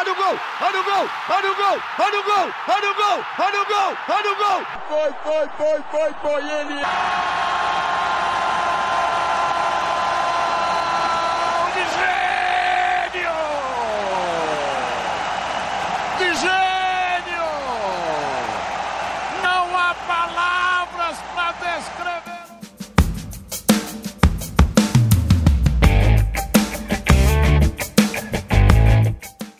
Olha o gol! Olha o gol! Olha o gol! Olha o gol! Olha o gol! Olha o gol! Olha o gol! Foi, foi, foi, foi, foi ele!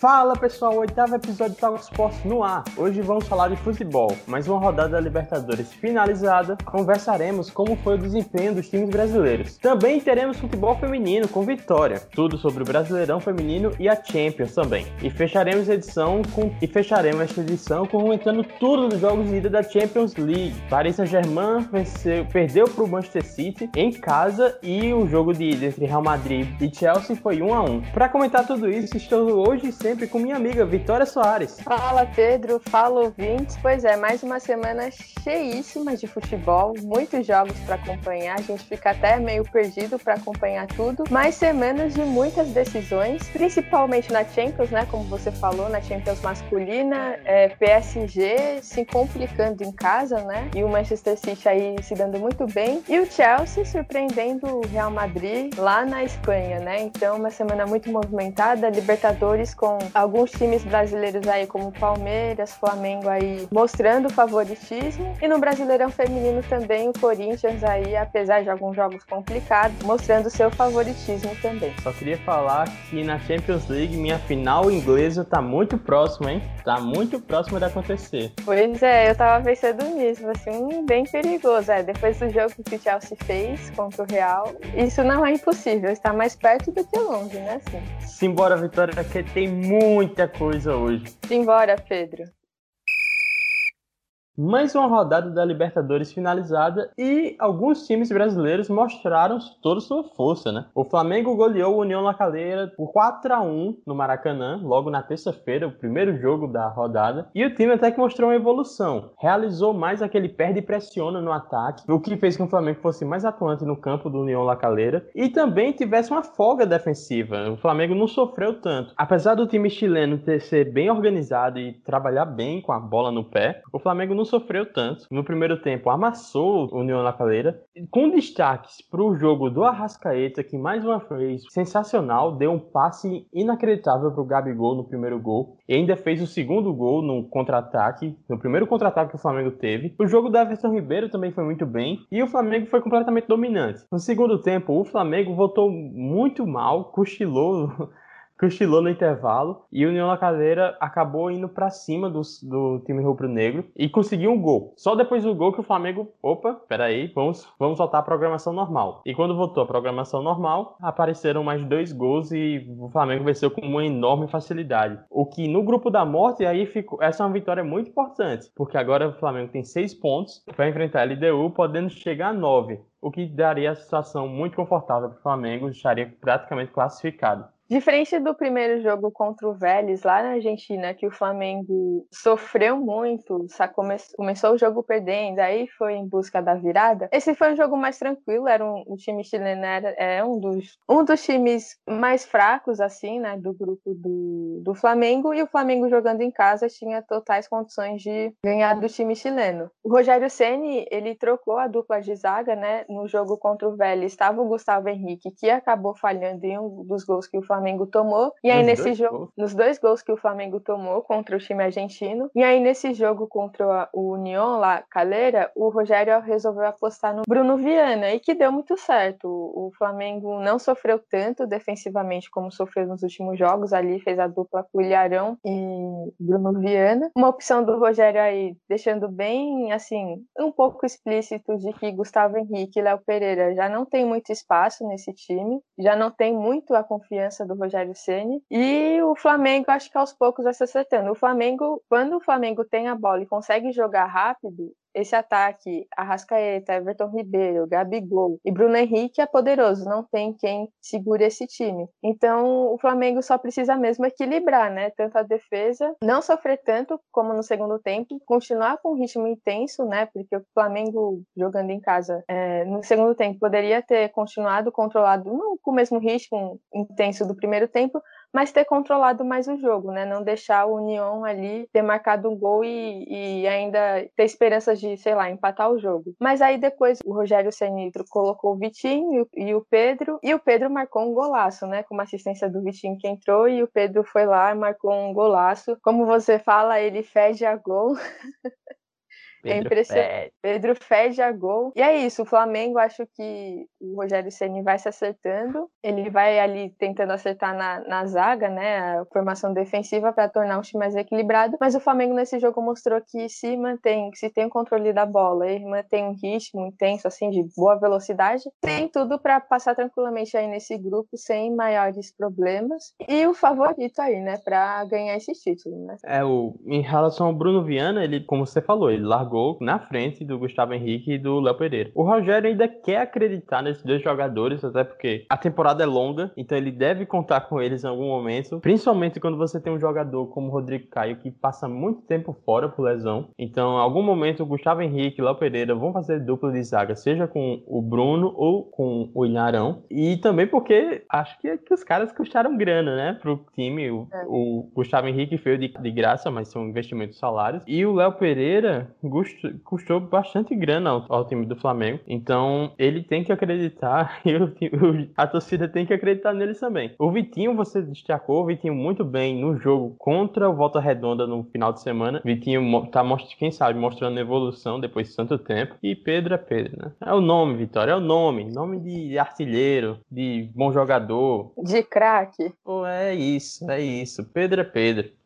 Fala pessoal, oitavo episódio do Talk Sports no ar. Hoje vamos falar de futebol, mais uma rodada da Libertadores finalizada. Conversaremos como foi o desempenho dos times brasileiros. Também teremos futebol feminino com vitória, tudo sobre o Brasileirão feminino e a Champions também. E fecharemos edição com e fecharemos esta edição comentando tudo dos jogos de ida da Champions League. Paris Saint-Germain perdeu para o Manchester City em casa e o jogo de ida entre Real Madrid e Chelsea foi 1 a 1. Para comentar tudo isso, estou hoje sem sempre com minha amiga Vitória Soares. Fala Pedro, fala ouvintes. Pois é, mais uma semana cheíssima de futebol, muitos jogos para acompanhar. A gente fica até meio perdido para acompanhar tudo, mas semanas de muitas decisões, principalmente na Champions, né? Como você falou, na Champions masculina, é, PSG se complicando em casa, né? E o Manchester City aí se dando muito bem e o Chelsea surpreendendo o Real Madrid lá na Espanha, né? Então uma semana muito movimentada, Libertadores com alguns times brasileiros aí, como Palmeiras, Flamengo aí, mostrando favoritismo. E no Brasileirão Feminino também o Corinthians aí, apesar de alguns jogos complicados, mostrando seu favoritismo também. Só queria falar que na Champions League, minha final inglesa tá muito próxima, hein? Tá muito próxima de acontecer. Pois é, eu tava pensando nisso, assim, bem perigoso. É, depois do jogo que o Chelsea fez contra o Real, isso não é impossível, está mais perto do que longe, né? Assim. Simbora, Vitória, que tem muita coisa hoje. Simbora, Pedro mais uma rodada da Libertadores finalizada e alguns times brasileiros mostraram toda sua força, né? O Flamengo goleou o União La Calera por 4 a 1 no Maracanã, logo na terça-feira, o primeiro jogo da rodada, e o time até que mostrou uma evolução. Realizou mais aquele perde e pressiona no ataque, o que fez com que o Flamengo fosse mais atuante no campo do União La Calera e também tivesse uma folga defensiva. O Flamengo não sofreu tanto. Apesar do time chileno ter ser bem organizado e trabalhar bem com a bola no pé, o Flamengo não sofreu tanto. No primeiro tempo, amassou o União La Calera, com destaques para o jogo do Arrascaeta, que mais uma vez, sensacional, deu um passe inacreditável para o Gabigol no primeiro gol, e ainda fez o segundo gol no contra-ataque, no primeiro contra-ataque que o Flamengo teve. O jogo do Everton Ribeiro também foi muito bem, e o Flamengo foi completamente dominante. No segundo tempo, o Flamengo voltou muito mal, cochilou cochilou no intervalo e o União La acabou indo para cima do, do time rubro-negro e conseguiu um gol. Só depois do gol que o Flamengo, opa, peraí, vamos, vamos voltar à programação normal. E quando voltou à programação normal, apareceram mais dois gols e o Flamengo venceu com uma enorme facilidade. O que no grupo da morte aí ficou, essa é uma vitória muito importante, porque agora o Flamengo tem seis pontos, vai enfrentar a LDU, podendo chegar a nove o que daria a situação muito confortável para o Flamengo, estaria praticamente classificado. Diferente do primeiro jogo contra o Vélez lá na Argentina, que o Flamengo sofreu muito, come começou o jogo perdendo, aí foi em busca da virada. Esse foi um jogo mais tranquilo, era um, o time chileno era é um dos, um dos times mais fracos, assim, né, do grupo do, do Flamengo, e o Flamengo jogando em casa tinha totais condições de ganhar do time chileno. O Rogério Ceni ele trocou a dupla de zaga, né, no jogo contra o Vélez, estava o Gustavo Henrique, que acabou falhando em um dos gols que o Flamengo Flamengo tomou. E aí, nos nesse jogo, gols. nos dois gols que o Flamengo tomou contra o time argentino. E aí, nesse jogo contra o União lá, Calera, o Rogério resolveu apostar no Bruno Viana e que deu muito certo. O Flamengo não sofreu tanto defensivamente como sofreu nos últimos jogos. Ali fez a dupla com o Ilharão e Bruno Viana. Uma opção do Rogério aí, deixando bem, assim, um pouco explícito de que Gustavo Henrique e Léo Pereira já não tem muito espaço nesse time, já não tem muito a confiança do Rogério Ceni e o Flamengo acho que aos poucos vai se acertando. O Flamengo, quando o Flamengo tem a bola e consegue jogar rápido, esse ataque, Arrascaeta, Everton Ribeiro, Gabigol e Bruno Henrique é poderoso, não tem quem segure esse time. Então, o Flamengo só precisa mesmo equilibrar, né? Tanto a defesa, não sofrer tanto como no segundo tempo, continuar com um ritmo intenso, né? Porque o Flamengo jogando em casa é, no segundo tempo poderia ter continuado controlado, não com o mesmo ritmo intenso do primeiro tempo, mas ter controlado mais o jogo, né? Não deixar o União ali ter marcado um gol e, e ainda ter esperanças de, sei lá, empatar o jogo. Mas aí depois o Rogério Senitro colocou o Vitinho e o Pedro, e o Pedro marcou um golaço, né? Com uma assistência do Vitinho que entrou e o Pedro foi lá e marcou um golaço. Como você fala, ele fede a gol. Pedro é impressionante. Pedro fede a gol. E é isso, o Flamengo, acho que o Rogério Ceni vai se acertando. Ele vai ali tentando acertar na, na zaga, né? A formação defensiva para tornar o time mais equilibrado. Mas o Flamengo nesse jogo mostrou que se mantém, que se tem o controle da bola, ele mantém um ritmo intenso, assim, de boa velocidade, tem tudo para passar tranquilamente aí nesse grupo sem maiores problemas. E o favorito aí, né? Para ganhar esse título, né? É, o, em relação ao Bruno Viana, ele, como você falou, ele largou gol na frente do Gustavo Henrique e do Léo Pereira. O Rogério ainda quer acreditar nesses dois jogadores, até porque a temporada é longa, então ele deve contar com eles em algum momento, principalmente quando você tem um jogador como o Rodrigo Caio que passa muito tempo fora por lesão. Então, em algum momento o Gustavo Henrique e o Léo Pereira vão fazer dupla de zaga, seja com o Bruno ou com o Ilharão. E também porque acho que, que os caras custaram grana, né, pro time. O, é. o Gustavo Henrique veio de, de graça, mas são investimentos salários. E o Léo Pereira, custou bastante grana ao, ao, time do Flamengo. Então ele tem que acreditar e o, a torcida tem que acreditar neles também. O Vitinho, você destacou, o Vitinho muito bem no jogo contra o Volta Redonda no final de semana. Vitinho tá, quem sabe, mostrando evolução depois de tanto tempo. E Pedro é Pedro, né? É o nome, Vitória, é o nome. Nome de artilheiro, de bom jogador. De craque. Pô, é isso, é isso. Pedro é Pedro.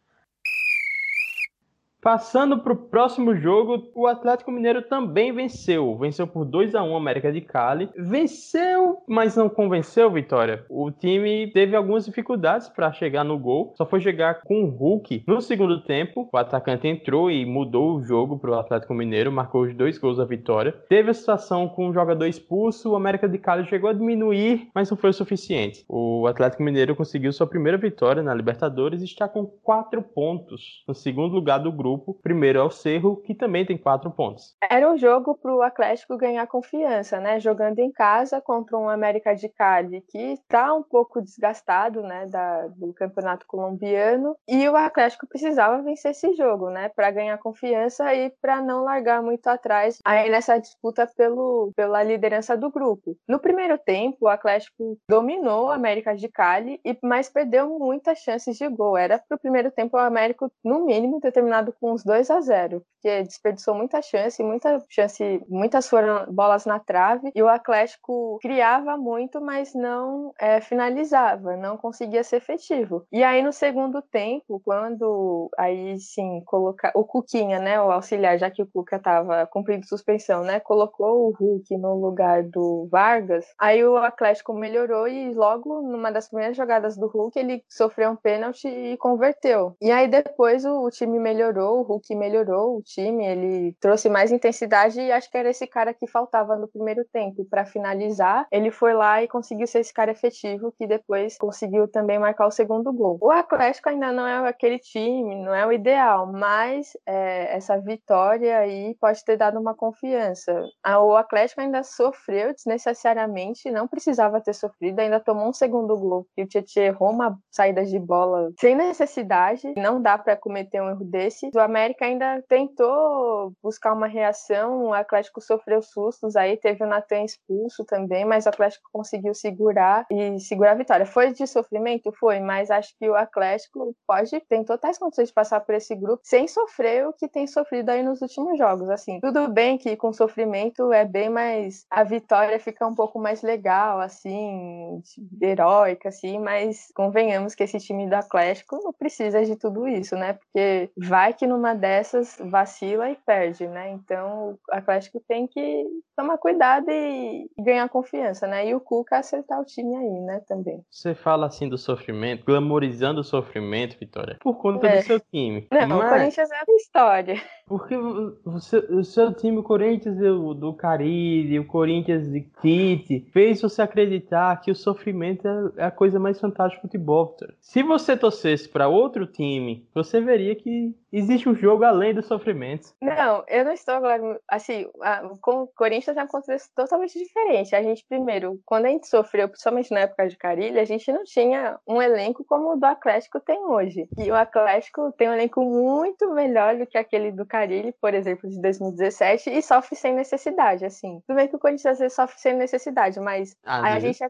Passando para o próximo jogo, o Atlético Mineiro também venceu. Venceu por 2 a 1 América de Cali. Venceu, mas não convenceu, Vitória. O time teve algumas dificuldades para chegar no gol. Só foi chegar com o Hulk no segundo tempo. O atacante entrou e mudou o jogo para o Atlético Mineiro, marcou os dois gols da vitória. Teve a situação com o jogador expulso. O América de Cali chegou a diminuir, mas não foi o suficiente. O Atlético Mineiro conseguiu sua primeira vitória na Libertadores e está com quatro pontos no segundo lugar do grupo grupo. Primeiro é o Cerro, que também tem quatro pontos. Era um jogo para o Atlético ganhar confiança, né? Jogando em casa contra um América de Cali que está um pouco desgastado, né? Da, do campeonato colombiano. E o Atlético precisava vencer esse jogo, né? Para ganhar confiança e para não largar muito atrás aí nessa disputa pelo, pela liderança do grupo. No primeiro tempo, o Atlético dominou o América de Cali, e mas perdeu muitas chances de gol. Era para o primeiro tempo o América, no mínimo, ter terminado com uns 2 a 0 porque desperdiçou muita chance, muita chance, muitas foram bolas na trave, e o Atlético criava muito, mas não é, finalizava, não conseguia ser efetivo. E aí no segundo tempo, quando aí sim colocar o Cuquinha, né, o auxiliar, já que o Cuca estava cumprindo suspensão, né, colocou o Hulk no lugar do Vargas, aí o Atlético melhorou e logo numa das primeiras jogadas do Hulk ele sofreu um pênalti e converteu. E aí depois o, o time melhorou, o Hulk melhorou, o time, ele trouxe mais intensidade e acho que era esse cara que faltava no primeiro tempo para finalizar. Ele foi lá e conseguiu ser esse cara efetivo que depois conseguiu também marcar o segundo gol. O Atlético ainda não é aquele time, não é o ideal, mas é, essa vitória aí pode ter dado uma confiança. O Atlético ainda sofreu desnecessariamente, não precisava ter sofrido, ainda tomou um segundo gol e o Tietchan errou uma saída de bola sem necessidade. Não dá para cometer um erro desse. O América ainda tentou buscar uma reação, o Atlético sofreu sustos, aí teve o Natan expulso também, mas o Atlético conseguiu segurar e segurar a vitória. Foi de sofrimento? Foi, mas acho que o Atlético pode, tem totais condições de passar por esse grupo sem sofrer o que tem sofrido aí nos últimos jogos, assim. Tudo bem que com sofrimento é bem mais, a vitória fica um pouco mais legal, assim, heróica, assim, mas convenhamos que esse time do Atlético não precisa de tudo isso, né? Porque vai que numa dessas vacila e perde, né? Então o Atlético tem que tomar cuidado e ganhar confiança, né? E o Cuca acertar o time aí, né? Também. Você fala assim do sofrimento, glamorizando o sofrimento, Vitória, por conta é. do seu time. Não, Mas... o Corinthians é a história. Porque o seu time, o Corinthians do, do Caribe, o Corinthians de Tite, fez você acreditar que o sofrimento é, é a coisa mais fantástica do futebol. Se você torcesse para outro time, você veria que existe um jogo além do sofrimento. Não, eu não estou agora. Assim, a, com o Corinthians é um contexto totalmente diferente. A gente, primeiro, quando a gente sofreu, principalmente na época de Carilha, a gente não tinha um elenco como o do Atlético tem hoje. E o Atlético tem um elenco muito melhor do que aquele do Carilli, por exemplo, de 2017, e sofre sem necessidade, assim. Tudo bem que o Corinthians às vezes sofre sem necessidade, mas ah, a gente.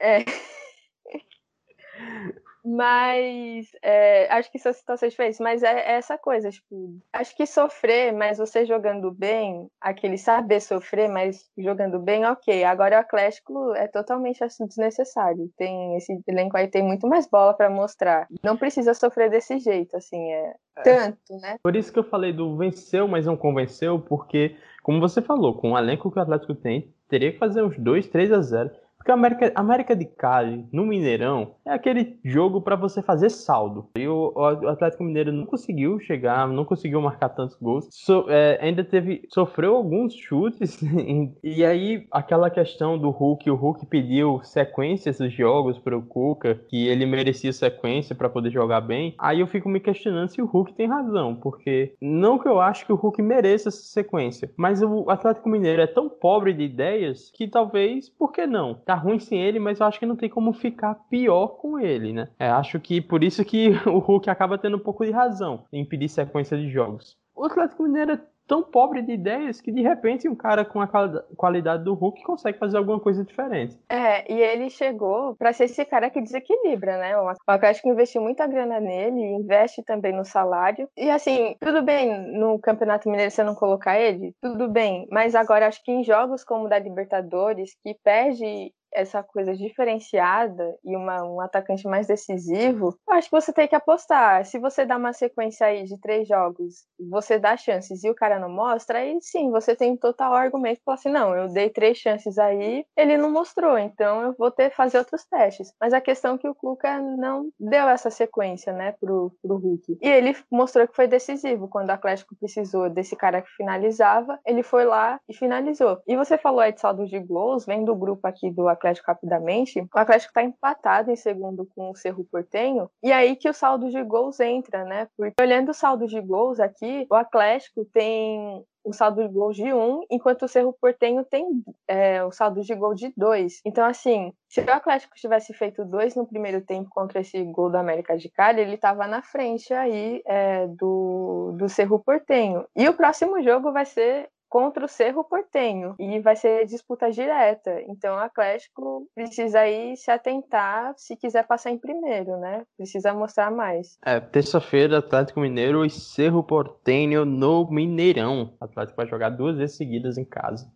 É... é. Mas é, acho que são situações diferentes. Mas é, é, essa coisa, tipo, acho que sofrer, mas você jogando bem, aquele saber sofrer, mas jogando bem, ok. Agora o Atlético é totalmente assim, desnecessário. Tem esse elenco aí tem muito mais bola para mostrar. Não precisa sofrer desse jeito, assim, é, é tanto, né? Por isso que eu falei do venceu, mas não convenceu, porque, como você falou, com o elenco que o Atlético tem, teria que fazer uns 2, 3 a 0 porque a América, América de Cali, no Mineirão, é aquele jogo para você fazer saldo. E o, o, Atlético Mineiro não conseguiu chegar, não conseguiu marcar tantos gols. So, é, ainda teve. sofreu alguns chutes. e aí, aquela questão do Hulk, o Hulk pediu sequências dos jogos para o Cuca, que ele merecia sequência para poder jogar bem. Aí eu fico me questionando se o Hulk tem razão, porque não que eu acho que o Hulk mereça essa sequência, mas o Atlético Mineiro é tão pobre de ideias que talvez, por que não? Tá ruim sem ele, mas eu acho que não tem como ficar pior com ele, né? É, acho que por isso que o Hulk acaba tendo um pouco de razão em impedir sequência de jogos. O Atlético Mineiro é tão pobre de ideias que de repente um cara com a qualidade do Hulk consegue fazer alguma coisa diferente. É, e ele chegou para ser esse cara que desequilibra, né? O Atlético investiu muita grana nele, investe também no salário. E assim, tudo bem no Campeonato Mineiro você não colocar ele, tudo bem, mas agora acho que em jogos como o da Libertadores, que perde essa coisa diferenciada e uma, um atacante mais decisivo, eu acho que você tem que apostar. Se você dá uma sequência aí de três jogos, você dá chances e o cara não mostra, aí sim, você tem total argumento para falar assim, não, eu dei três chances aí, ele não mostrou, então eu vou ter que fazer outros testes. Mas a questão é que o Cuca não deu essa sequência, né, pro, pro Hulk. E ele mostrou que foi decisivo. Quando o Atlético precisou desse cara que finalizava, ele foi lá e finalizou. E você falou aí de saldo de gols, vem do grupo aqui do Atlético Atlético rapidamente, o Atlético está empatado em segundo com o Cerro Portenho, e aí que o saldo de gols entra, né? Porque olhando o saldo de gols aqui, o Atlético tem o saldo de gol de 1, um, enquanto o Cerro Portenho tem é, o saldo de gol de 2. Então, assim, se o Atlético tivesse feito dois no primeiro tempo contra esse gol do América de Cali, ele estava na frente aí é, do, do Cerro Portenho. E o próximo jogo vai ser contra o Cerro Portenho e vai ser disputa direta. Então o Atlético precisa aí se atentar se quiser passar em primeiro, né? Precisa mostrar mais. É, terça-feira Atlético Mineiro e Cerro Portenho no Mineirão. O Atlético vai jogar duas vezes seguidas em casa.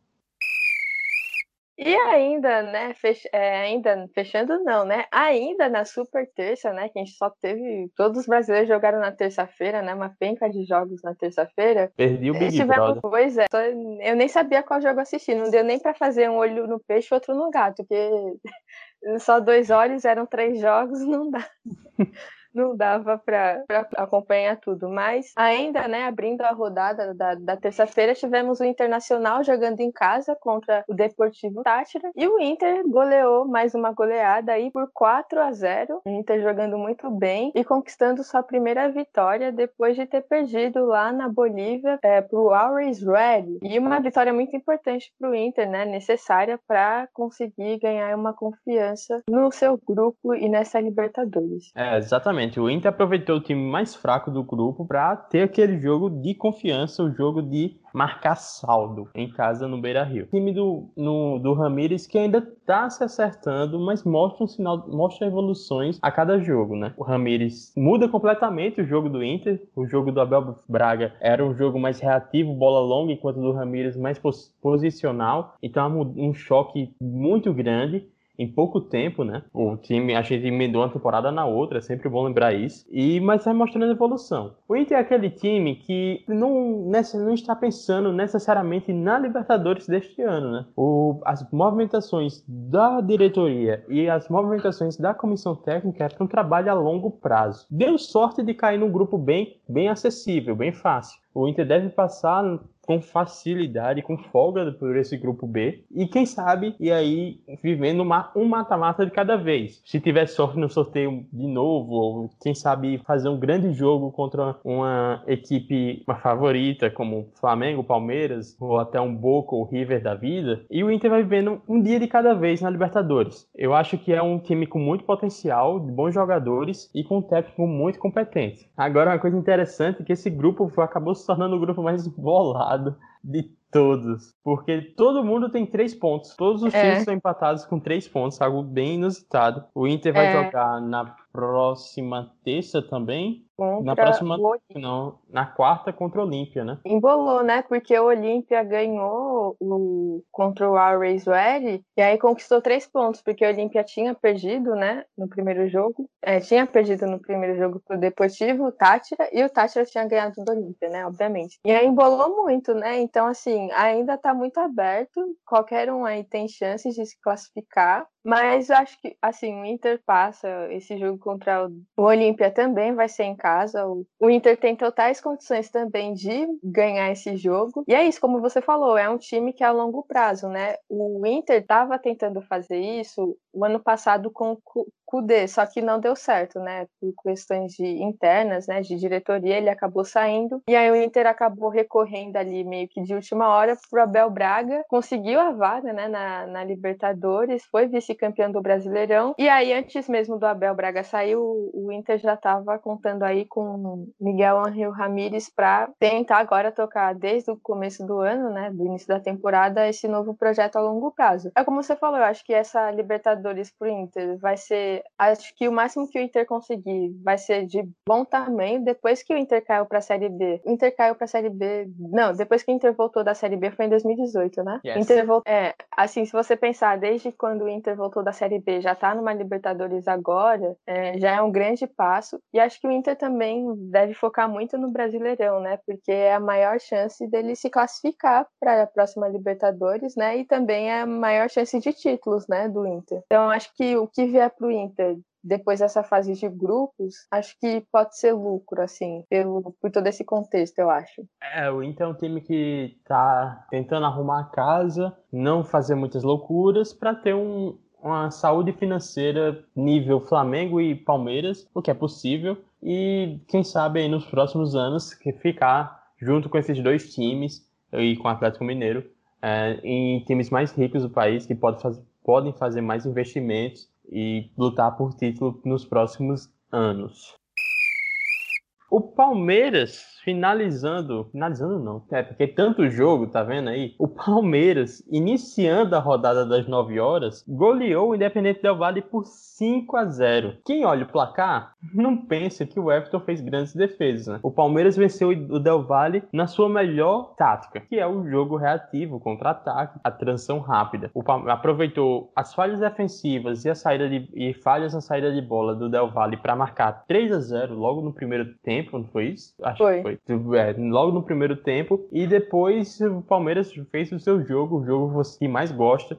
E ainda, né, fech... é, ainda fechando não, né? Ainda na super terça, né, que a gente só teve todos os brasileiros jogaram na terça-feira, né, uma penca de jogos na terça-feira. Perdi o Big tivemos... Brother. Pois é, eu nem sabia qual jogo assistir, não deu nem para fazer um olho no peixe e outro no gato, porque só dois olhos eram três jogos, não dá não dava para acompanhar tudo. Mas ainda, né, abrindo a rodada da, da terça-feira, tivemos o Internacional jogando em casa contra o Deportivo Tátira e o Inter goleou mais uma goleada aí por 4 a 0. O Inter jogando muito bem e conquistando sua primeira vitória depois de ter perdido lá na Bolívia é, pro Always Red. E uma vitória muito importante para o Inter, né, necessária para conseguir ganhar uma confiança no seu grupo e nessa Libertadores. É, exatamente Exatamente. O Inter aproveitou o time mais fraco do grupo para ter aquele jogo de confiança, o jogo de marcar saldo em casa no Beira Rio. O time do, no, do Ramires que ainda está se acertando, mas mostra um sinal, mostra evoluções a cada jogo, né? O Ramires muda completamente o jogo do Inter. O jogo do Abel Braga era um jogo mais reativo, bola longa, enquanto o do Ramires mais pos posicional. Então é um choque muito grande em pouco tempo, né? O time, a gente emendou uma temporada na outra, é sempre bom lembrar isso. E, mas vai mostrando evolução. O Inter é aquele time que não, nessa, não está pensando necessariamente na Libertadores deste ano, né? O, as movimentações da diretoria e as movimentações da comissão técnica é um trabalho a longo prazo. Deu sorte de cair num grupo bem, bem acessível, bem fácil. O Inter deve passar com facilidade, com folga por esse grupo B. E quem sabe, e aí vivendo uma, um mata-mata de cada vez. Se tiver sorte no sorteio de novo, ou quem sabe fazer um grande jogo contra uma equipe uma favorita, como Flamengo, Palmeiras, ou até um Boca ou River da vida. E o Inter vai vivendo um dia de cada vez na Libertadores. Eu acho que é um time com muito potencial, de bons jogadores e com um técnico muito competente. Agora, uma coisa interessante é que esse grupo acabou se tornando o grupo mais bolado de todos. Porque todo mundo tem três pontos. Todos os é. times estão empatados com três pontos, algo bem inusitado. O Inter vai é. jogar na próxima terça também. Contra na próxima. Não, na quarta contra o Olímpia, né? Embolou, né? Porque o Olímpia ganhou o, contra o Always Ready e aí conquistou três pontos, porque o Olímpia tinha perdido, né? No primeiro jogo. É, tinha perdido no primeiro jogo pro Deportivo, o Tátira, e o Tátira tinha ganhado do Olímpia, né? Obviamente. E aí embolou muito, né? Então, assim, ainda tá muito aberto. Qualquer um aí tem chances de se classificar. Mas acho que, assim, o Inter passa esse jogo contra o Olímpia também vai ser em casa. O Inter tem totais condições também de ganhar esse jogo. E é isso, como você falou, é um time que é a longo prazo, né? O Inter estava tentando fazer isso o ano passado com Kudê, só que não deu certo, né? Por questões de internas, né? De diretoria, ele acabou saindo. E aí o Inter acabou recorrendo ali meio que de última hora pro Abel Braga. Conseguiu a vaga, né? Na, na Libertadores, foi vice-campeão do Brasileirão. E aí, antes mesmo do Abel Braga sair, o, o Inter já estava contando aí com Miguel Angel Ramírez para tentar agora tocar desde o começo do ano, né? Do início da temporada, esse novo projeto a longo prazo. É como você falou, eu acho que essa Libertadores pro Inter vai ser acho que o máximo que o Inter conseguir vai ser de bom tamanho depois que o Inter caiu para a Série B. O Inter caiu para a Série B. Não, depois que o Inter voltou da Série B foi em 2018, né? Yes. Inter voltou, é, assim, se você pensar desde quando o Inter voltou da Série B, já tá numa Libertadores agora, é, já é um grande passo. E acho que o Inter também deve focar muito no Brasileirão, né? Porque é a maior chance dele se classificar para a próxima Libertadores, né? E também é a maior chance de títulos, né, do Inter. Então acho que o que vier pro Inter Inter depois dessa fase de grupos, acho que pode ser lucro, assim, pelo, por todo esse contexto, eu acho. É, o Inter é um time que tá tentando arrumar a casa, não fazer muitas loucuras, para ter um, uma saúde financeira nível Flamengo e Palmeiras, o que é possível, e quem sabe aí nos próximos anos ficar junto com esses dois times e com o Atlético Mineiro é, em times mais ricos do país que pode faz, podem fazer mais investimentos e lutar por título nos próximos anos. O Palmeiras finalizando, finalizando não, é porque tanto jogo, tá vendo aí? O Palmeiras, iniciando a rodada das 9 horas, goleou o Independente Del Valle por 5 a 0. Quem olha o placar, não pensa que o Everton fez grandes defesas, né? O Palmeiras venceu o Del Valle na sua melhor tática, que é o jogo reativo, contra-ataque, a transição rápida. O Palmeiras aproveitou as falhas defensivas e a saída de e falhas na saída de bola do Del Valle para marcar 3 a 0 logo no primeiro tempo, não foi isso? Acho foi. que foi é, logo no primeiro tempo. E depois o Palmeiras fez o seu jogo, o jogo que mais gosta.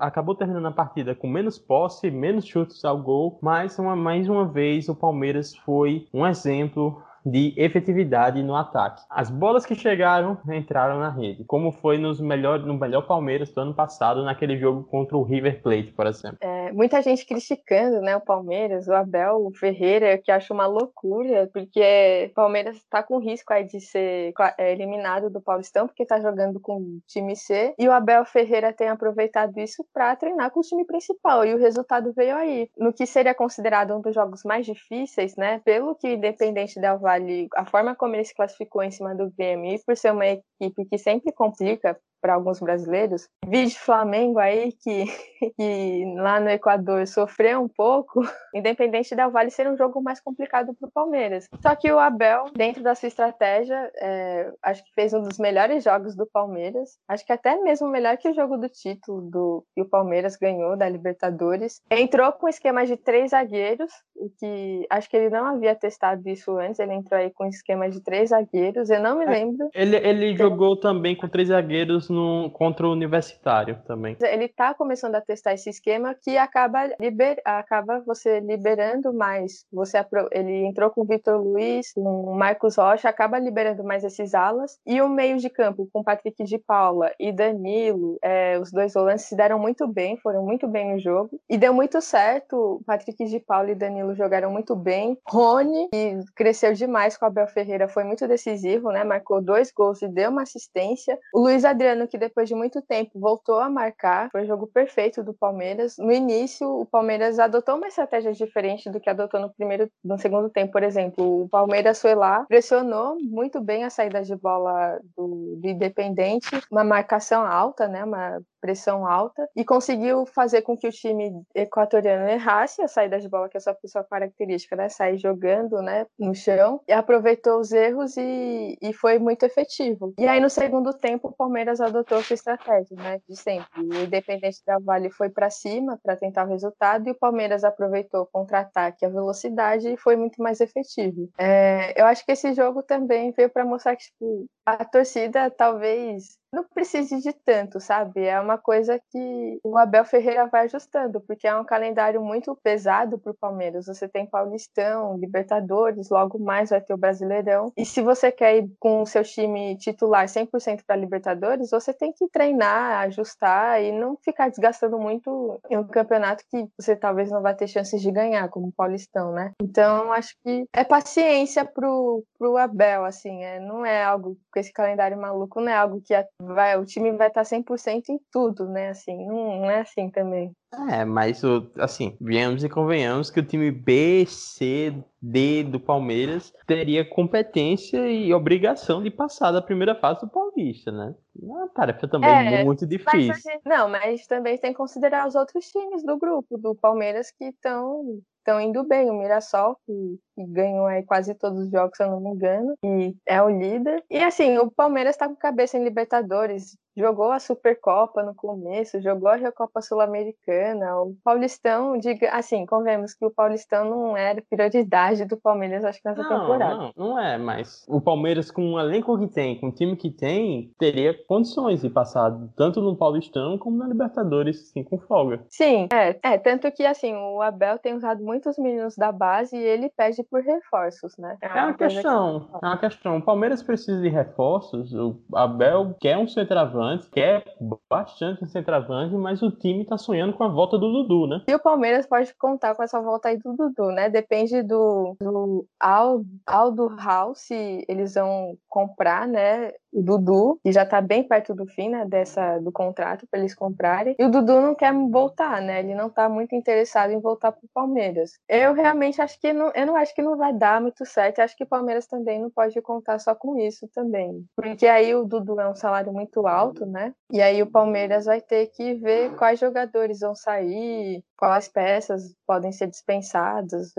Acabou terminando a partida com menos posse, menos chutes ao gol, mas uma, mais uma vez o Palmeiras foi um exemplo de efetividade no ataque. As bolas que chegaram entraram na rede, como foi nos melhor, no melhor Palmeiras do ano passado, naquele jogo contra o River Plate, por exemplo. É, muita gente criticando né, o Palmeiras, o Abel, o Ferreira, que acho uma loucura, porque o Palmeiras está com risco aí de ser é, eliminado do Paulistão, porque está jogando com o time C, e o Abel Ferreira tem aproveitado isso para treinar com o time principal, e o resultado veio aí. No que seria considerado um dos jogos mais difíceis, né, pelo que Independente Del Valle Vale, a forma como ele se classificou em cima do Grêmio, e por ser uma equipe que sempre complica para alguns brasileiros. Vídeo Flamengo aí, que, que lá no Equador sofreu um pouco, independente da Vale ser um jogo mais complicado para o Palmeiras. Só que o Abel, dentro da sua estratégia, é, acho que fez um dos melhores jogos do Palmeiras. Acho que até mesmo melhor que o jogo do título do, que o Palmeiras ganhou da Libertadores. Entrou com um esquema de três zagueiros, o que acho que ele não havia testado isso antes. Ele entrou aí com um esquema de três zagueiros. Eu não me é, lembro. Ele, ele jogou também com três zagueiros no, contra o Universitário também. Ele tá começando a testar esse esquema que acaba, liber, acaba você liberando mais. Você Ele entrou com o Vitor Luiz, com o Marcos Rocha, acaba liberando mais esses alas. E o meio de campo com Patrick de Paula e Danilo, é, os dois volantes se deram muito bem, foram muito bem no jogo. E deu muito certo. Patrick de Paula e Danilo jogaram muito bem. Rony, que cresceu demais com o Abel Ferreira, foi muito decisivo, né? Marcou dois gols e deu uma assistência. O Luiz Adriano, que depois de muito tempo voltou a marcar, foi o jogo perfeito do Palmeiras. No início, o Palmeiras adotou uma estratégia diferente do que adotou no primeiro, no segundo tempo, por exemplo. O Palmeiras foi lá, pressionou muito bem a saída de bola do, do Independente, uma marcação alta, né? Uma pressão alta e conseguiu fazer com que o time equatoriano errasse a saída de bola, que é sua, sua característica, né? Sair jogando, né? No chão e aproveitou os erros e, e foi muito efetivo. E aí no segundo tempo o Palmeiras adotou sua estratégia, né? De sempre. O Independente da Vale foi para cima para tentar o resultado e o Palmeiras aproveitou o contra-ataque, a velocidade e foi muito mais efetivo. É, eu acho que esse jogo também veio para mostrar que tipo, a torcida talvez não precise de tanto, sabe? É uma coisa que o Abel Ferreira vai ajustando, porque é um calendário muito pesado para o Palmeiras. Você tem Paulistão, Libertadores, logo mais vai ter o Brasileirão. E se você quer ir com o seu time titular 100% para Libertadores, você tem que treinar, ajustar e não ficar desgastando muito em um campeonato que você talvez não vai ter chances de ganhar, como o Paulistão, né? Então, acho que é paciência pro, pro Abel, assim, é, não é algo com esse calendário maluco, não é algo que vai, o time vai estar 100% em tudo, né? Assim, não, não é assim também. É, mas assim, viemos e convenhamos que o time B, C, D do Palmeiras teria competência e obrigação de passar da primeira fase do Paulista, né? É uma tarefa também é, muito difícil. Mas, não, mas também tem que considerar os outros times do grupo do Palmeiras que estão estão indo bem. O Mirassol, que, que, ganhou aí quase todos os jogos, se eu não me engano, e é o líder. E assim, o Palmeiras está com cabeça em Libertadores, jogou a Supercopa no começo, jogou a Recopa Sul-Americana, o Paulistão, diga, assim, convemos que o Paulistão não era prioridade do Palmeiras, acho que nessa não, temporada. Não, não é, mas o Palmeiras com o elenco que tem, com o time que tem, teria condições de passar tanto no Paulistão como na Libertadores, sim, com folga. Sim, é, é, tanto que assim, o Abel tem usado muitos meninos da base e ele pede por reforços, né? É, é uma questão, que... é uma questão. O Palmeiras precisa de reforços, o Abel quer um centroavante centroavante, quer bastante um centroavante, mas o time tá sonhando com a volta do Dudu, né? E o Palmeiras pode contar com essa volta aí do Dudu, né? Depende do, do Aldo, House, se eles vão comprar, né? Dudu, que já está bem perto do fim, né, dessa, do contrato para eles comprarem. E o Dudu não quer voltar, né? Ele não está muito interessado em voltar para o Palmeiras. Eu realmente acho que não, eu não acho que não vai dar muito certo. Acho que o Palmeiras também não pode contar só com isso também. Porque aí o Dudu é um salário muito alto, né? E aí o Palmeiras vai ter que ver quais jogadores vão sair, quais peças podem ser dispensadas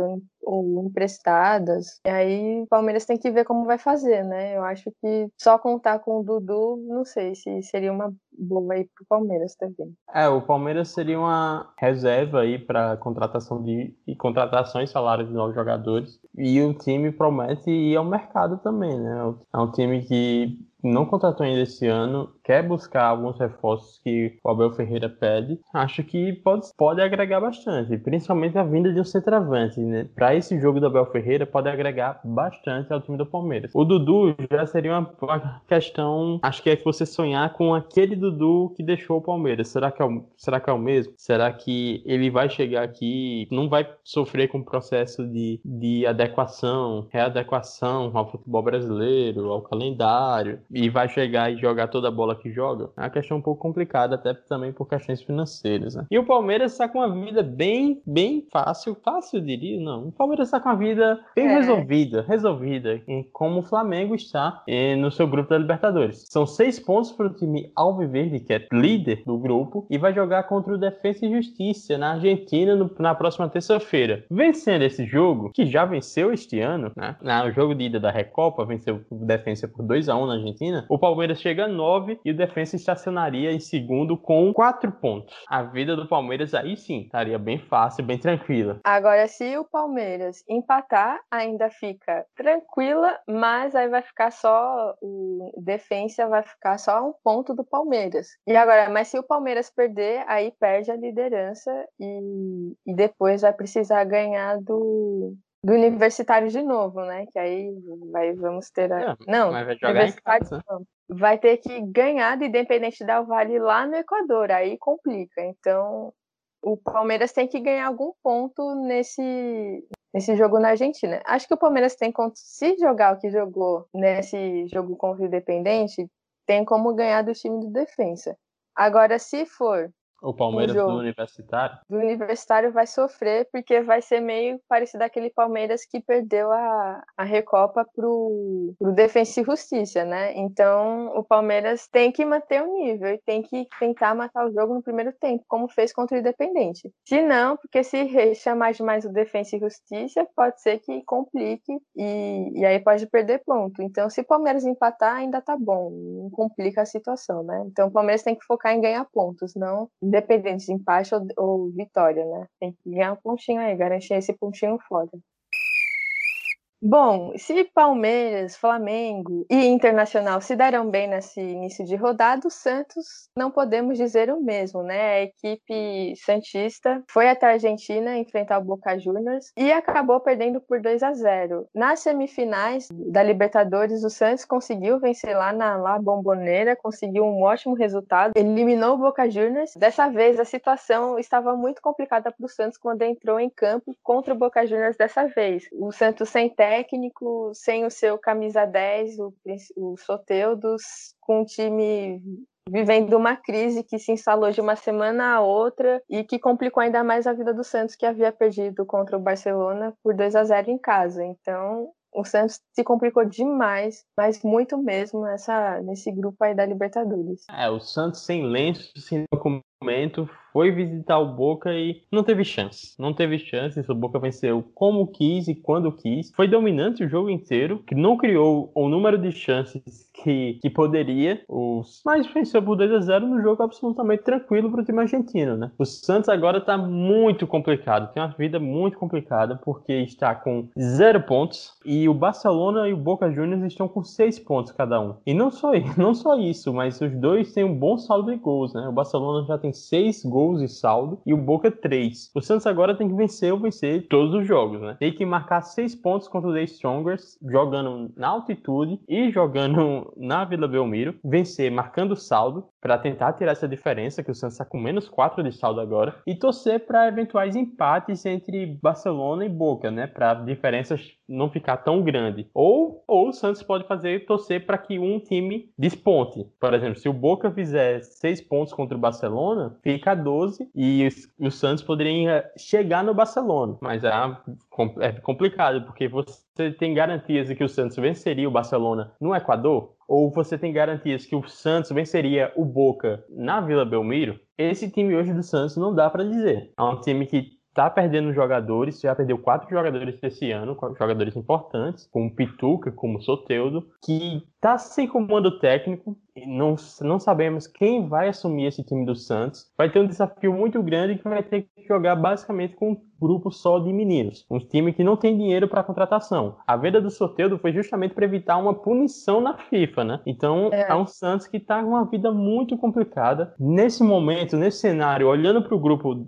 ou emprestadas. E aí o Palmeiras tem que ver como vai fazer, né? Eu acho que só contar com o Dudu, não sei se seria uma boa aí pro Palmeiras também. É, o Palmeiras seria uma reserva aí para contratação de e contratações, salários de novos jogadores. E o time promete ir ao mercado também, né? É um time que não contratou ainda esse ano, quer buscar alguns reforços que o Abel Ferreira pede, acho que pode, pode agregar bastante, principalmente a vinda de um centroavante, né? Para esse jogo do Abel Ferreira, pode agregar bastante ao time do Palmeiras. O Dudu já seria uma questão, acho que é que você sonhar com aquele Dudu que deixou o Palmeiras. Será que é o, será que é o mesmo? Será que ele vai chegar aqui, não vai sofrer com o processo de, de adequação, readequação ao futebol brasileiro, ao calendário? E vai chegar e jogar toda a bola que joga, é uma questão um pouco complicada, até também por questões financeiras. Né? E o Palmeiras está com uma vida bem, bem fácil, fácil eu diria, não. O Palmeiras está com uma vida bem é. resolvida, resolvida, como o Flamengo está eh, no seu grupo da Libertadores. São seis pontos para o time Alviverde, que é líder do grupo, e vai jogar contra o Defensa e Justiça na Argentina no, na próxima terça-feira. Vencendo esse jogo, que já venceu este ano, né? No jogo de ida da Recopa, venceu o Defensa por 2 a 1 na Argentina Argentina, o Palmeiras chega a 9 e o Defensa estacionaria em segundo com 4 pontos. A vida do Palmeiras aí sim estaria bem fácil, bem tranquila. Agora, se o Palmeiras empatar, ainda fica tranquila, mas aí vai ficar só o Defensa vai ficar só um ponto do Palmeiras. E agora, mas se o Palmeiras perder, aí perde a liderança e, e depois vai precisar ganhar do do universitário de novo, né? Que aí vai, vamos ter a... É, não, vai não. vai ter que ganhar do Independente Del Vale lá no Equador, aí complica. Então, o Palmeiras tem que ganhar algum ponto nesse nesse jogo na Argentina. Acho que o Palmeiras tem se jogar o que jogou nesse jogo contra o Independente, tem como ganhar do time do defensa. Agora, se for o Palmeiras do Universitário? Do Universitário vai sofrer, porque vai ser meio parecido aquele Palmeiras que perdeu a, a Recopa pro, pro Defensa e Justiça, né? Então, o Palmeiras tem que manter o nível e tem que tentar matar o jogo no primeiro tempo, como fez contra o Independente. Se não, porque se chamar demais o Defensa e Justiça, pode ser que complique e, e aí pode perder ponto. Então, se o Palmeiras empatar, ainda tá bom, não complica a situação, né? Então, o Palmeiras tem que focar em ganhar pontos, não independente de empate ou, ou vitória, né? Tem que ganhar um pontinho aí, garantir esse pontinho fora. Bom, se Palmeiras, Flamengo e Internacional se deram bem nesse início de rodada, o Santos não podemos dizer o mesmo, né? A equipe santista foi até a Argentina enfrentar o Boca Juniors e acabou perdendo por 2 a 0. Nas semifinais da Libertadores, o Santos conseguiu vencer lá na La Bombonera, conseguiu um ótimo resultado, eliminou o Boca Juniors. Dessa vez a situação estava muito complicada para o Santos quando entrou em campo contra o Boca Juniors dessa vez. O Santos sem técnico técnico sem o seu camisa 10, o, o Soteudos, com o time vivendo uma crise que se instalou de uma semana a outra e que complicou ainda mais a vida do Santos, que havia perdido contra o Barcelona por 2 a 0 em casa. Então, o Santos se complicou demais, mas muito mesmo nessa, nesse grupo aí da Libertadores. É, o Santos sem lenço, sem documento, foi visitar o Boca e não teve chance. Não teve chance. O Boca venceu como quis e quando quis. Foi dominante o jogo inteiro, que não criou o número de chances que, que poderia. Os... Mas venceu por 2 a 0 no jogo absolutamente tranquilo para o time argentino, né? O Santos agora está muito complicado. Tem uma vida muito complicada porque está com zero pontos e o Barcelona e o Boca Juniors estão com seis pontos cada um. E não só, não só isso, mas os dois têm um bom saldo de gols, né? O Barcelona já tem seis gols gols e saldo e o Boca 3. O Santos agora tem que vencer ou vencer todos os jogos, né? Tem que marcar 6 pontos contra o The Strongers, jogando na altitude e jogando na Vila Belmiro, vencer marcando saldo para tentar tirar essa diferença, que o Santos está com menos 4 de saldo agora, e torcer para eventuais empates entre Barcelona e Boca, né? Para diferenças não ficar tão grande. Ou, ou o Santos pode fazer torcer para que um time desponte. Por exemplo, se o Boca fizer 6 pontos contra o Barcelona, fica 12 12 e o Santos poderia chegar no Barcelona. Mas é, é complicado, porque você tem garantias de que o Santos venceria o Barcelona no Equador? Ou você tem garantias que o Santos venceria o Boca na Vila Belmiro? Esse time hoje do Santos não dá para dizer. É um time que tá perdendo jogadores, já perdeu quatro jogadores esse ano, jogadores importantes, como Pituca, como Soteudo, que tá sem comando técnico, não, não sabemos quem vai assumir esse time do Santos. Vai ter um desafio muito grande que vai ter que jogar basicamente com um grupo só de meninos. Um time que não tem dinheiro para contratação. A venda do sorteio foi justamente para evitar uma punição na FIFA, né? Então é, é um Santos que está com uma vida muito complicada. Nesse momento, nesse cenário, olhando para o grupo,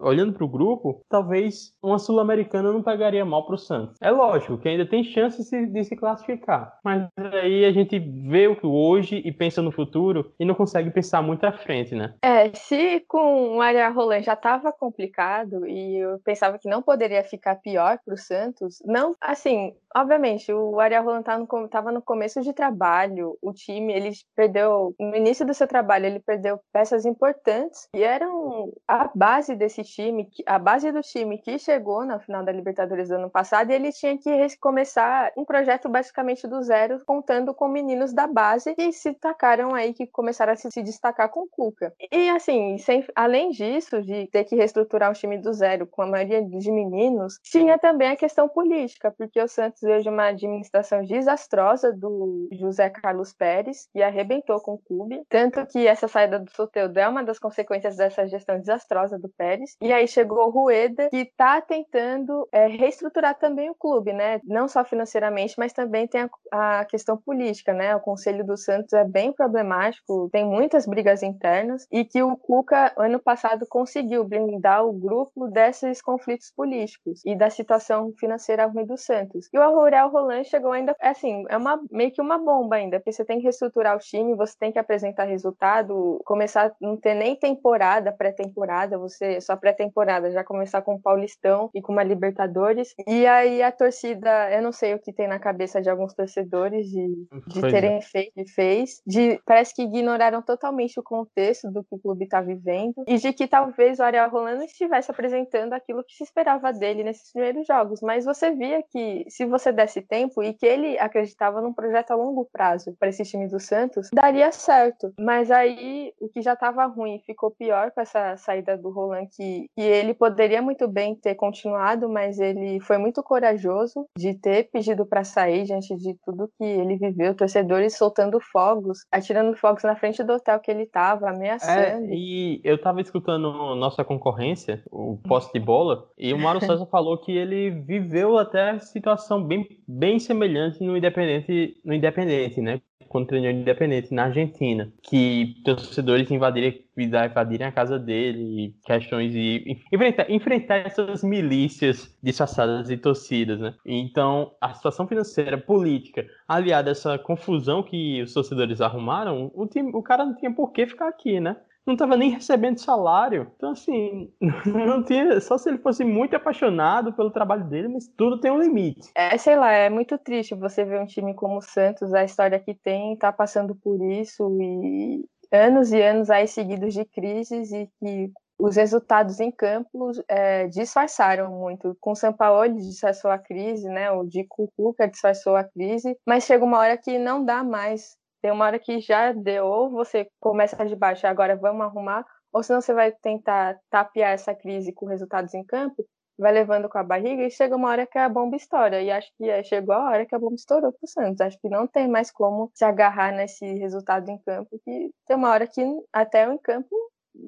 olhando para o grupo, talvez uma sul-americana não pegaria mal para o Santos. É lógico que ainda tem chance de se, de se classificar, mas aí a gente vê o que hoje e pensa no futuro e não consegue pensar muito à frente, né? É, se com o Ariel Roland já estava complicado e eu pensava que não poderia ficar pior para o Santos, não, assim, obviamente, o Ariel Roland estava no começo de trabalho, o time, ele perdeu, no início do seu trabalho, ele perdeu peças importantes e eram a base desse time, a base do time que chegou na final da Libertadores do ano passado e ele tinha que começar um projeto basicamente do zero, contando com meninos da base que se destacaram aí, que começaram a se destacar com o Cuca. E assim, sem, além disso, de ter que reestruturar o time do zero com a maioria de meninos, tinha também a questão política, porque o Santos veio de uma administração desastrosa do José Carlos Pérez, e arrebentou com o clube. Tanto que essa saída do Soteldo é uma das consequências dessa gestão desastrosa do Pérez. E aí chegou o Rueda, que está tentando é, reestruturar também o clube, né? Não só financeiramente, mas também tem a, a questão política, né? O Conselho do Santos é bem problemático, tem muitas brigas internas, e que o Cuca, ano passado, conseguiu blindar o grupo desses conflitos políticos e da situação financeira ruim do Santos. E o Aurel Roland chegou ainda, assim, é uma meio que uma bomba ainda, porque você tem que reestruturar o time, você tem que apresentar resultado, começar a não ter nem temporada, pré-temporada, você só pré-temporada, já começar com o Paulistão e com uma Libertadores. E aí a torcida, eu não sei o que tem na cabeça de alguns torcedores de, de terem é. feito e fez, de parece que ignoraram totalmente o contexto do que o clube está vivendo e de que talvez o Ariel Rolando estivesse apresentando aquilo que se esperava dele nesses primeiros jogos, mas você via que se você desse tempo e que ele acreditava num projeto a longo prazo para esse time do Santos, daria certo. Mas aí o que já estava ruim ficou pior com essa saída do Roland, que, que ele poderia muito bem ter continuado, mas ele foi muito corajoso de ter pedido para sair diante de tudo que ele viveu, torcedores soltando fogos, atirando fogos na frente do hotel que ele estava, ameaçando. É, e eu estava escutando nossa concorrência, o poste de bola, e o Mário César falou que ele viveu até situação bem, bem semelhante no Independente, no Independente, né? Quando treinou Independente na Argentina, que torcedores invadiram, invadirem a casa dele, questões de enfrentar, enfrentar essas milícias disfarçadas e torcidas, né? Então, a situação financeira, política, aliada a essa confusão que os torcedores arrumaram, o, time, o cara não tinha por que ficar aqui, né? Não estava nem recebendo salário. Então, assim, não tinha. Só se ele fosse muito apaixonado pelo trabalho dele, mas tudo tem um limite. É, sei lá, é muito triste você ver um time como o Santos, a história que tem, tá passando por isso e anos e anos aí seguidos de crises e que os resultados em campo é, disfarçaram muito. Com o São Paulo disfarçou a crise, né? O de Cucuca disfarçou a crise, mas chega uma hora que não dá mais tem uma hora que já deu, ou você começa de baixo, agora vamos arrumar, ou senão você vai tentar tapear essa crise com resultados em campo, vai levando com a barriga e chega uma hora que a bomba estoura. E acho que chegou a hora que a bomba estourou pro Santos. Acho que não tem mais como se agarrar nesse resultado em campo, que tem uma hora que até o em campo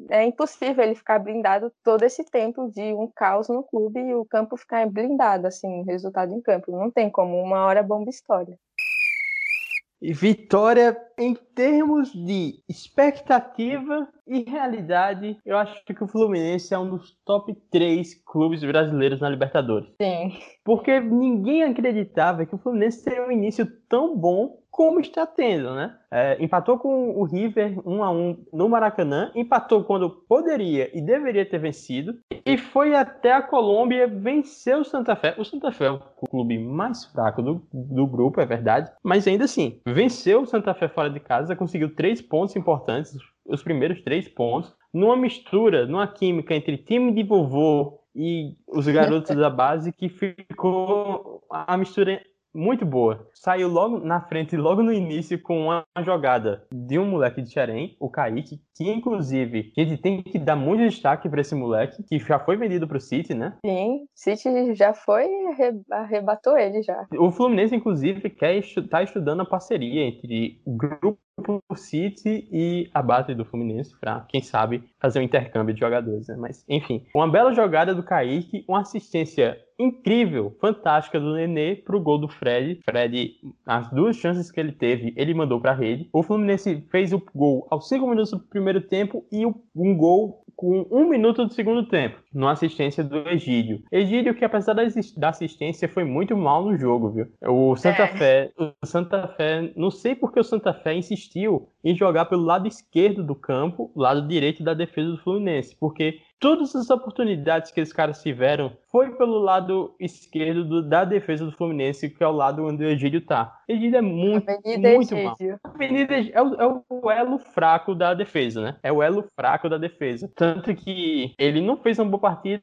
é impossível ele ficar blindado todo esse tempo de um caos no clube e o campo ficar blindado, assim, resultado em campo. Não tem como, uma hora bomba estoura. Vitória em termos de expectativa e realidade, eu acho que o Fluminense é um dos top 3 clubes brasileiros na Libertadores. Sim. Porque ninguém acreditava que o Fluminense teria um início tão bom como está tendo, né? É, empatou com o River 1 a 1 no Maracanã, empatou quando poderia e deveria ter vencido, e foi até a Colômbia vencer o Santa Fé. O Santa Fé é o clube mais fraco do, do grupo, é verdade, mas ainda assim, venceu o Santa Fé fora de casa, conseguiu três pontos importantes, os primeiros três pontos, numa mistura, numa química entre time de vovô e os garotos da base que ficou a mistura muito boa. Saiu logo na frente, logo no início, com uma jogada de um moleque de Xerém, o Kaique, que inclusive a gente tem que dar muito destaque para esse moleque, que já foi vendido para o City, né? Sim, City já foi, arrebatou ele já. O Fluminense, inclusive, quer tá estudando a parceria entre o grupo City e a base do Fluminense para, quem sabe, fazer um intercâmbio de jogadores, né? Mas, enfim, uma bela jogada do Kaique, uma assistência incrível, fantástica do Nenê pro gol do Fred. Fred, as duas chances que ele teve, ele mandou para rede. O Fluminense fez o gol aos 5 minutos do primeiro tempo e um gol com um minuto do segundo tempo, numa assistência do Egídio. Egídio, que apesar da assistência, foi muito mal no jogo, viu? O Santa é. Fé, o Santa Fé, não sei porque o Santa Fé insistiu em jogar pelo lado esquerdo do campo, lado direito da defesa do Fluminense, porque todas as oportunidades que esses caras tiveram foi pelo lado esquerdo do, da defesa do Fluminense, que é o lado onde o Egídio tá. Egídio é muito, Avenida muito Egídio. mal. Avenida é o, é o elo fraco da defesa, né? É o elo fraco da defesa. Tanto que ele não fez uma boa partida,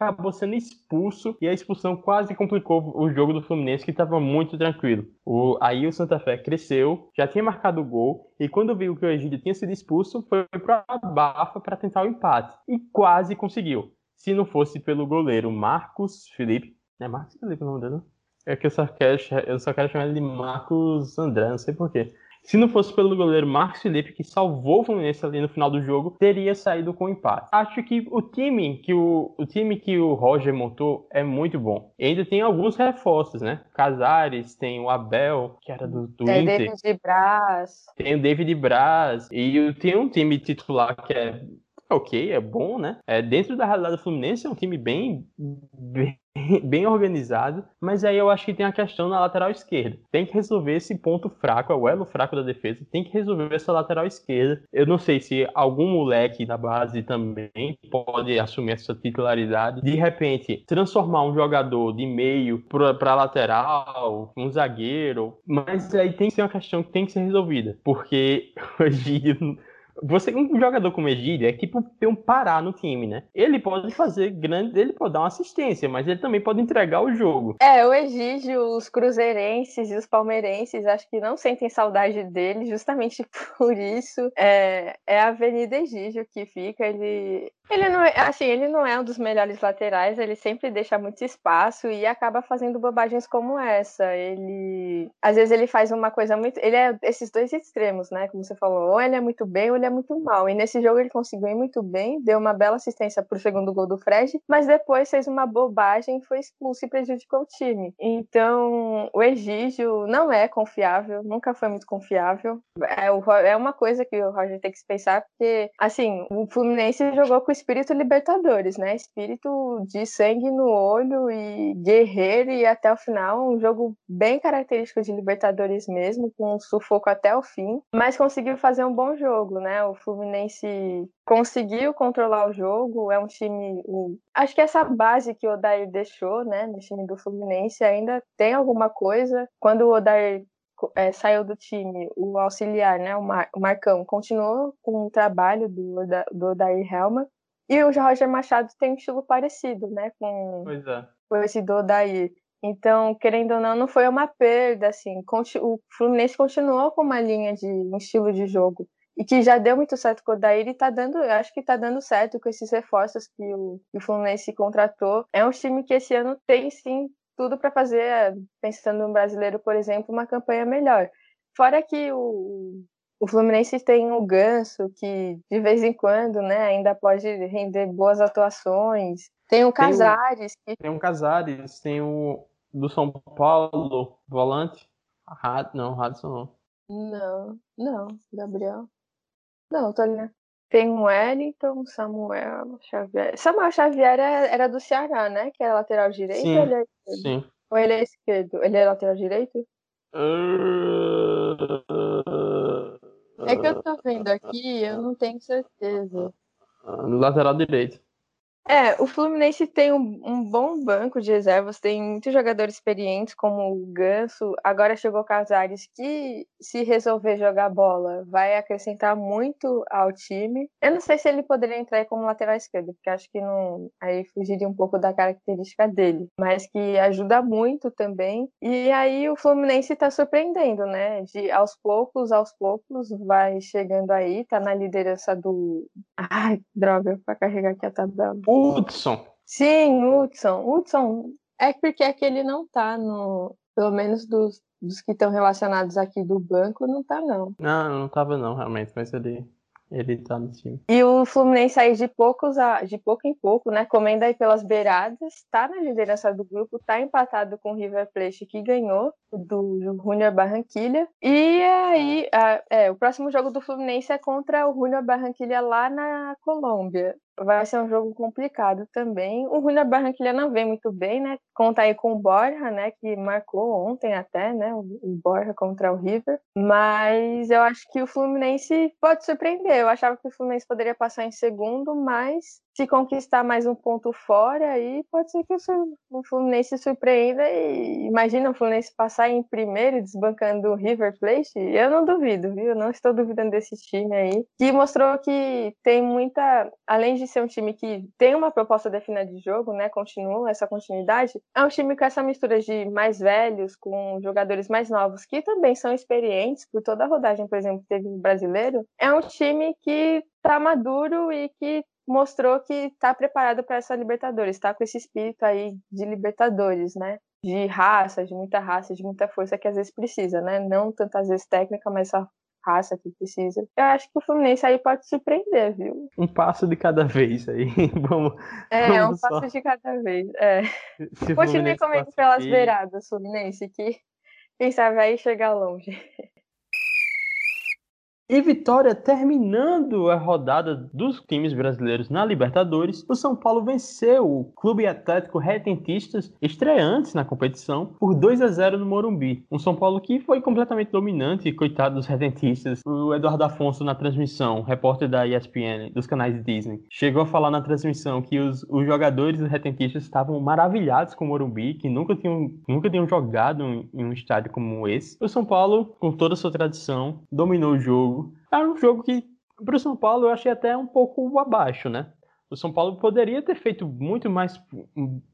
acabou sendo expulso e a expulsão quase complicou o jogo do Fluminense, que estava muito tranquilo. O, aí o Santa Fé cresceu, já tinha marcado o gol, e quando viu que o Egídio tinha sido expulso, foi para a bafa para tentar o empate. E quase conseguiu. Se não fosse pelo goleiro Marcos Felipe. É Marcos Felipe o nome dele? É que eu só quero, eu só quero chamar ele de Marcos André, não sei porquê. Se não fosse pelo goleiro Marcos Felipe, que salvou o Fluminense ali no final do jogo, teria saído com empate. Acho que o time que o, o time que o Roger montou é muito bom. E ainda tem alguns reforços, né? Casares, tem o Abel, que era do, do tem Inter. David Braz. Tem o David Braz. E tem um time titular que é ok, é bom, né? É, dentro da realidade do Fluminense é um time bem, bem, bem organizado, mas aí eu acho que tem a questão na lateral esquerda. Tem que resolver esse ponto fraco, é o elo fraco da defesa, tem que resolver essa lateral esquerda. Eu não sei se algum moleque da base também pode assumir essa titularidade. De repente, transformar um jogador de meio para lateral, um zagueiro, mas aí tem que ser uma questão que tem que ser resolvida, porque hoje você, um jogador como Egídio é tipo ter um Pará no time, né? Ele pode fazer grande, ele pode dar uma assistência, mas ele também pode entregar o jogo. É, o Egídio, os cruzeirenses e os palmeirenses acho que não sentem saudade dele, justamente por isso. É, é a Avenida Egídio que fica, ele ele não é, assim, ele não é um dos melhores laterais, ele sempre deixa muito espaço e acaba fazendo bobagens como essa. Ele, às vezes ele faz uma coisa muito, ele é esses dois extremos, né, como você falou, ou ele é muito bem ou ele é muito mal. E nesse jogo ele conseguiu ir muito bem, deu uma bela assistência pro segundo gol do Fred, mas depois fez uma bobagem, foi expulso e prejudicou o time. Então, o Egídio não é confiável, nunca foi muito confiável. É, o, é uma coisa que o Roger tem que se pensar, porque assim, o Fluminense jogou com espírito Libertadores, né? Espírito de sangue no olho e guerreiro e até o final, um jogo bem característico de Libertadores mesmo, com um sufoco até o fim, mas conseguiu fazer um bom jogo, né? O Fluminense conseguiu controlar o jogo, é um time, acho que essa base que o Odair deixou, né, no time do Fluminense ainda tem alguma coisa. Quando o Odair é, saiu do time, o auxiliar, né, o, Mar, o Marcão, continuou com o trabalho do, do Odair Helma, e o Roger Machado tem um estilo parecido, né? Com, pois é. com esse do Odair. Então, querendo ou não, não foi uma perda, assim. O Fluminense continuou com uma linha de um estilo de jogo. E que já deu muito certo com o Odair e tá dando, acho que tá dando certo com esses reforços que o, que o Fluminense contratou. É um time que esse ano tem, sim, tudo para fazer, pensando no brasileiro, por exemplo, uma campanha melhor. Fora que o, o Fluminense tem o Ganso, que de vez em quando, né, ainda pode render boas atuações. Tem o Casares. Tem o, que... tem o Casares, tem o do São Paulo, volante. Had, não, Radson não. Não, não, Gabriel. Não, tô ali. Tem o Wellington, Samuel Xavier. Samuel Xavier era, era do Ceará, né? Que era lateral direito sim, ou ele é esquerdo? Sim. Ou ele é esquerdo? Ele é lateral direito? Uh... É que eu tô vendo aqui, eu não tenho certeza. No lateral direito. É, o Fluminense tem um, um, bom banco de reservas, tem muitos jogadores experientes, como o Ganso. Agora chegou o Casares, que se resolver jogar bola, vai acrescentar muito ao time. Eu não sei se ele poderia entrar como lateral esquerdo, porque acho que não. Aí fugiria um pouco da característica dele, mas que ajuda muito também. E aí o Fluminense tá surpreendendo, né? De aos poucos, aos poucos, vai chegando aí, tá na liderança do. Ai, droga, pra carregar aqui a tabela. Hudson. Sim, Hudson. Hudson é porque é que ele não tá no. Pelo menos dos, dos que estão relacionados aqui do banco, não tá, não. Não, não tava não, realmente, mas ele ele tá no time. E o Fluminense aí de poucos a, de pouco em pouco, né? Comendo aí pelas beiradas, tá na liderança do grupo, tá empatado com o River Plate que ganhou do Junior Barranquilha. E aí, a, é, o próximo jogo do Fluminense é contra o Junior Barranquilha lá na Colômbia vai ser um jogo complicado também. O Junior Barranquilla não vem muito bem, né? Conta aí com o Borja, né? Que marcou ontem até, né? O Borja contra o River. Mas eu acho que o Fluminense pode surpreender. Eu achava que o Fluminense poderia passar em segundo, mas se conquistar mais um ponto fora, aí pode ser que o Fluminense surpreenda e imagina o Fluminense passar em primeiro desbancando o River Plate. Eu não duvido, viu? Não estou duvidando desse time aí, que mostrou que tem muita, além de ser um time que tem uma proposta definida de jogo, né? Continua essa continuidade, é um time com essa mistura de mais velhos com jogadores mais novos que também são experientes por toda a rodagem, por exemplo, teve no brasileiro. É um time que tá maduro e que mostrou que está preparado para essa Libertadores, está com esse espírito aí de Libertadores, né? de raça, de muita raça, de muita força que às vezes precisa, né? Não tantas vezes técnica, mas só raça que precisa. Eu acho que o Fluminense aí pode surpreender, viu? Um passo de cada vez aí. vamos. É, vamos um só... passo de cada vez. É. Continue comigo pelas beiradas, Fluminense, que quem sabe aí chegar longe. E Vitória terminando a rodada dos times brasileiros na Libertadores, o São Paulo venceu o Clube Atlético Retentistas, estreantes na competição, por 2 a 0 no Morumbi. Um São Paulo que foi completamente dominante, coitado dos Retentistas. O Eduardo Afonso na transmissão, repórter da ESPN, dos canais Disney, chegou a falar na transmissão que os, os jogadores dos Retentistas estavam maravilhados com o Morumbi, que nunca tinham, nunca tinham jogado em, em um estádio como esse. O São Paulo, com toda a sua tradição, dominou o jogo era um jogo que, para o São Paulo, eu achei até um pouco abaixo, né? O São Paulo poderia ter feito muito mais,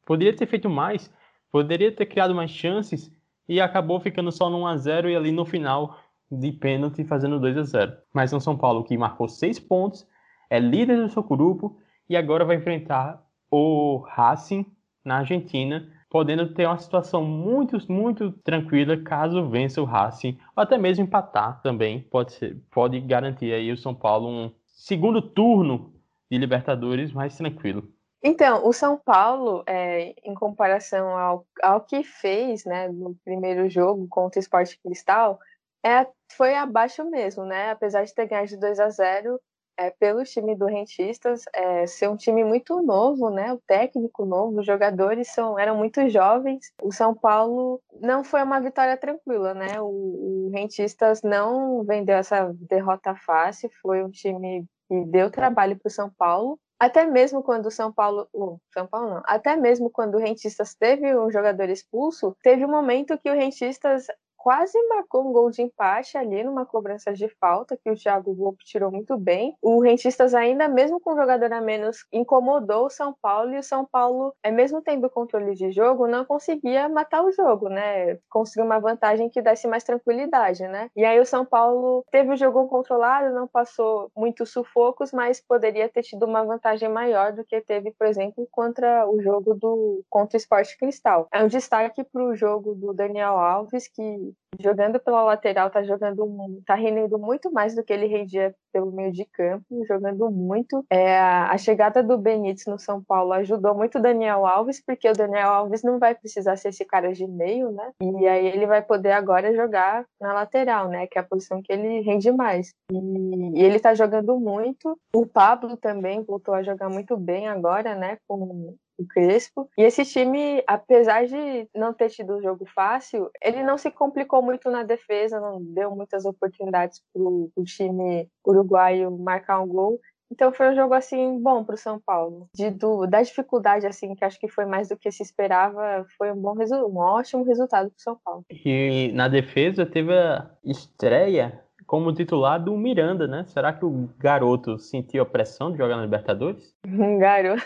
poderia ter feito mais, poderia ter criado mais chances e acabou ficando só no 1 a 0 e ali no final de pênalti fazendo 2 a 0. Mas é um São Paulo que marcou seis pontos, é líder do seu grupo e agora vai enfrentar o Racing na Argentina podendo ter uma situação muito, muito tranquila caso vença o Racing, ou até mesmo empatar também, pode, ser, pode garantir aí o São Paulo um segundo turno de Libertadores mais tranquilo. Então, o São Paulo, é, em comparação ao, ao que fez né, no primeiro jogo contra o Sport Cristal, é, foi abaixo mesmo, né? Apesar de ter ganhado de 2 a 0 é, pelo time do Rentistas é, ser um time muito novo, né? O técnico novo, os jogadores são, eram muito jovens. O São Paulo não foi uma vitória tranquila, né? O, o Rentistas não vendeu essa derrota fácil, foi um time que deu trabalho para o São Paulo. Até mesmo quando o São Paulo, São Paulo não, até mesmo quando o Rentistas teve um jogador expulso, teve um momento que o Rentistas quase marcou um gol de empate ali numa cobrança de falta que o Thiago Volpe tirou muito bem. O Rentistas ainda, mesmo com um jogador a menos, incomodou o São Paulo e o São Paulo, é mesmo tendo controle de jogo, não conseguia matar o jogo, né? Conseguiu uma vantagem que desse mais tranquilidade, né? E aí o São Paulo teve o jogo controlado, não passou muitos sufocos, mas poderia ter tido uma vantagem maior do que teve, por exemplo, contra o jogo do contra o Sport Cristal. É um destaque para o jogo do Daniel Alves que jogando pela lateral, tá jogando, tá rendendo muito mais do que ele rendia pelo meio de campo, jogando muito. É, a chegada do Benítez no São Paulo ajudou muito o Daniel Alves, porque o Daniel Alves não vai precisar ser esse cara de meio, né? E aí ele vai poder agora jogar na lateral, né? Que é a posição que ele rende mais. E, e ele tá jogando muito. O Pablo também voltou a jogar muito bem agora, né? Com o Crespo. E esse time, apesar de não ter tido um jogo fácil, ele não se complicou muito na defesa, não deu muitas oportunidades para o time uruguaio marcar um gol. Então foi um jogo assim bom para o São Paulo. De, do, da dificuldade assim, que acho que foi mais do que se esperava, foi um bom um ótimo resultado para o São Paulo. E na defesa teve a estreia como titular do Miranda, né? Será que o garoto sentiu a pressão de jogar na Libertadores? Um garoto.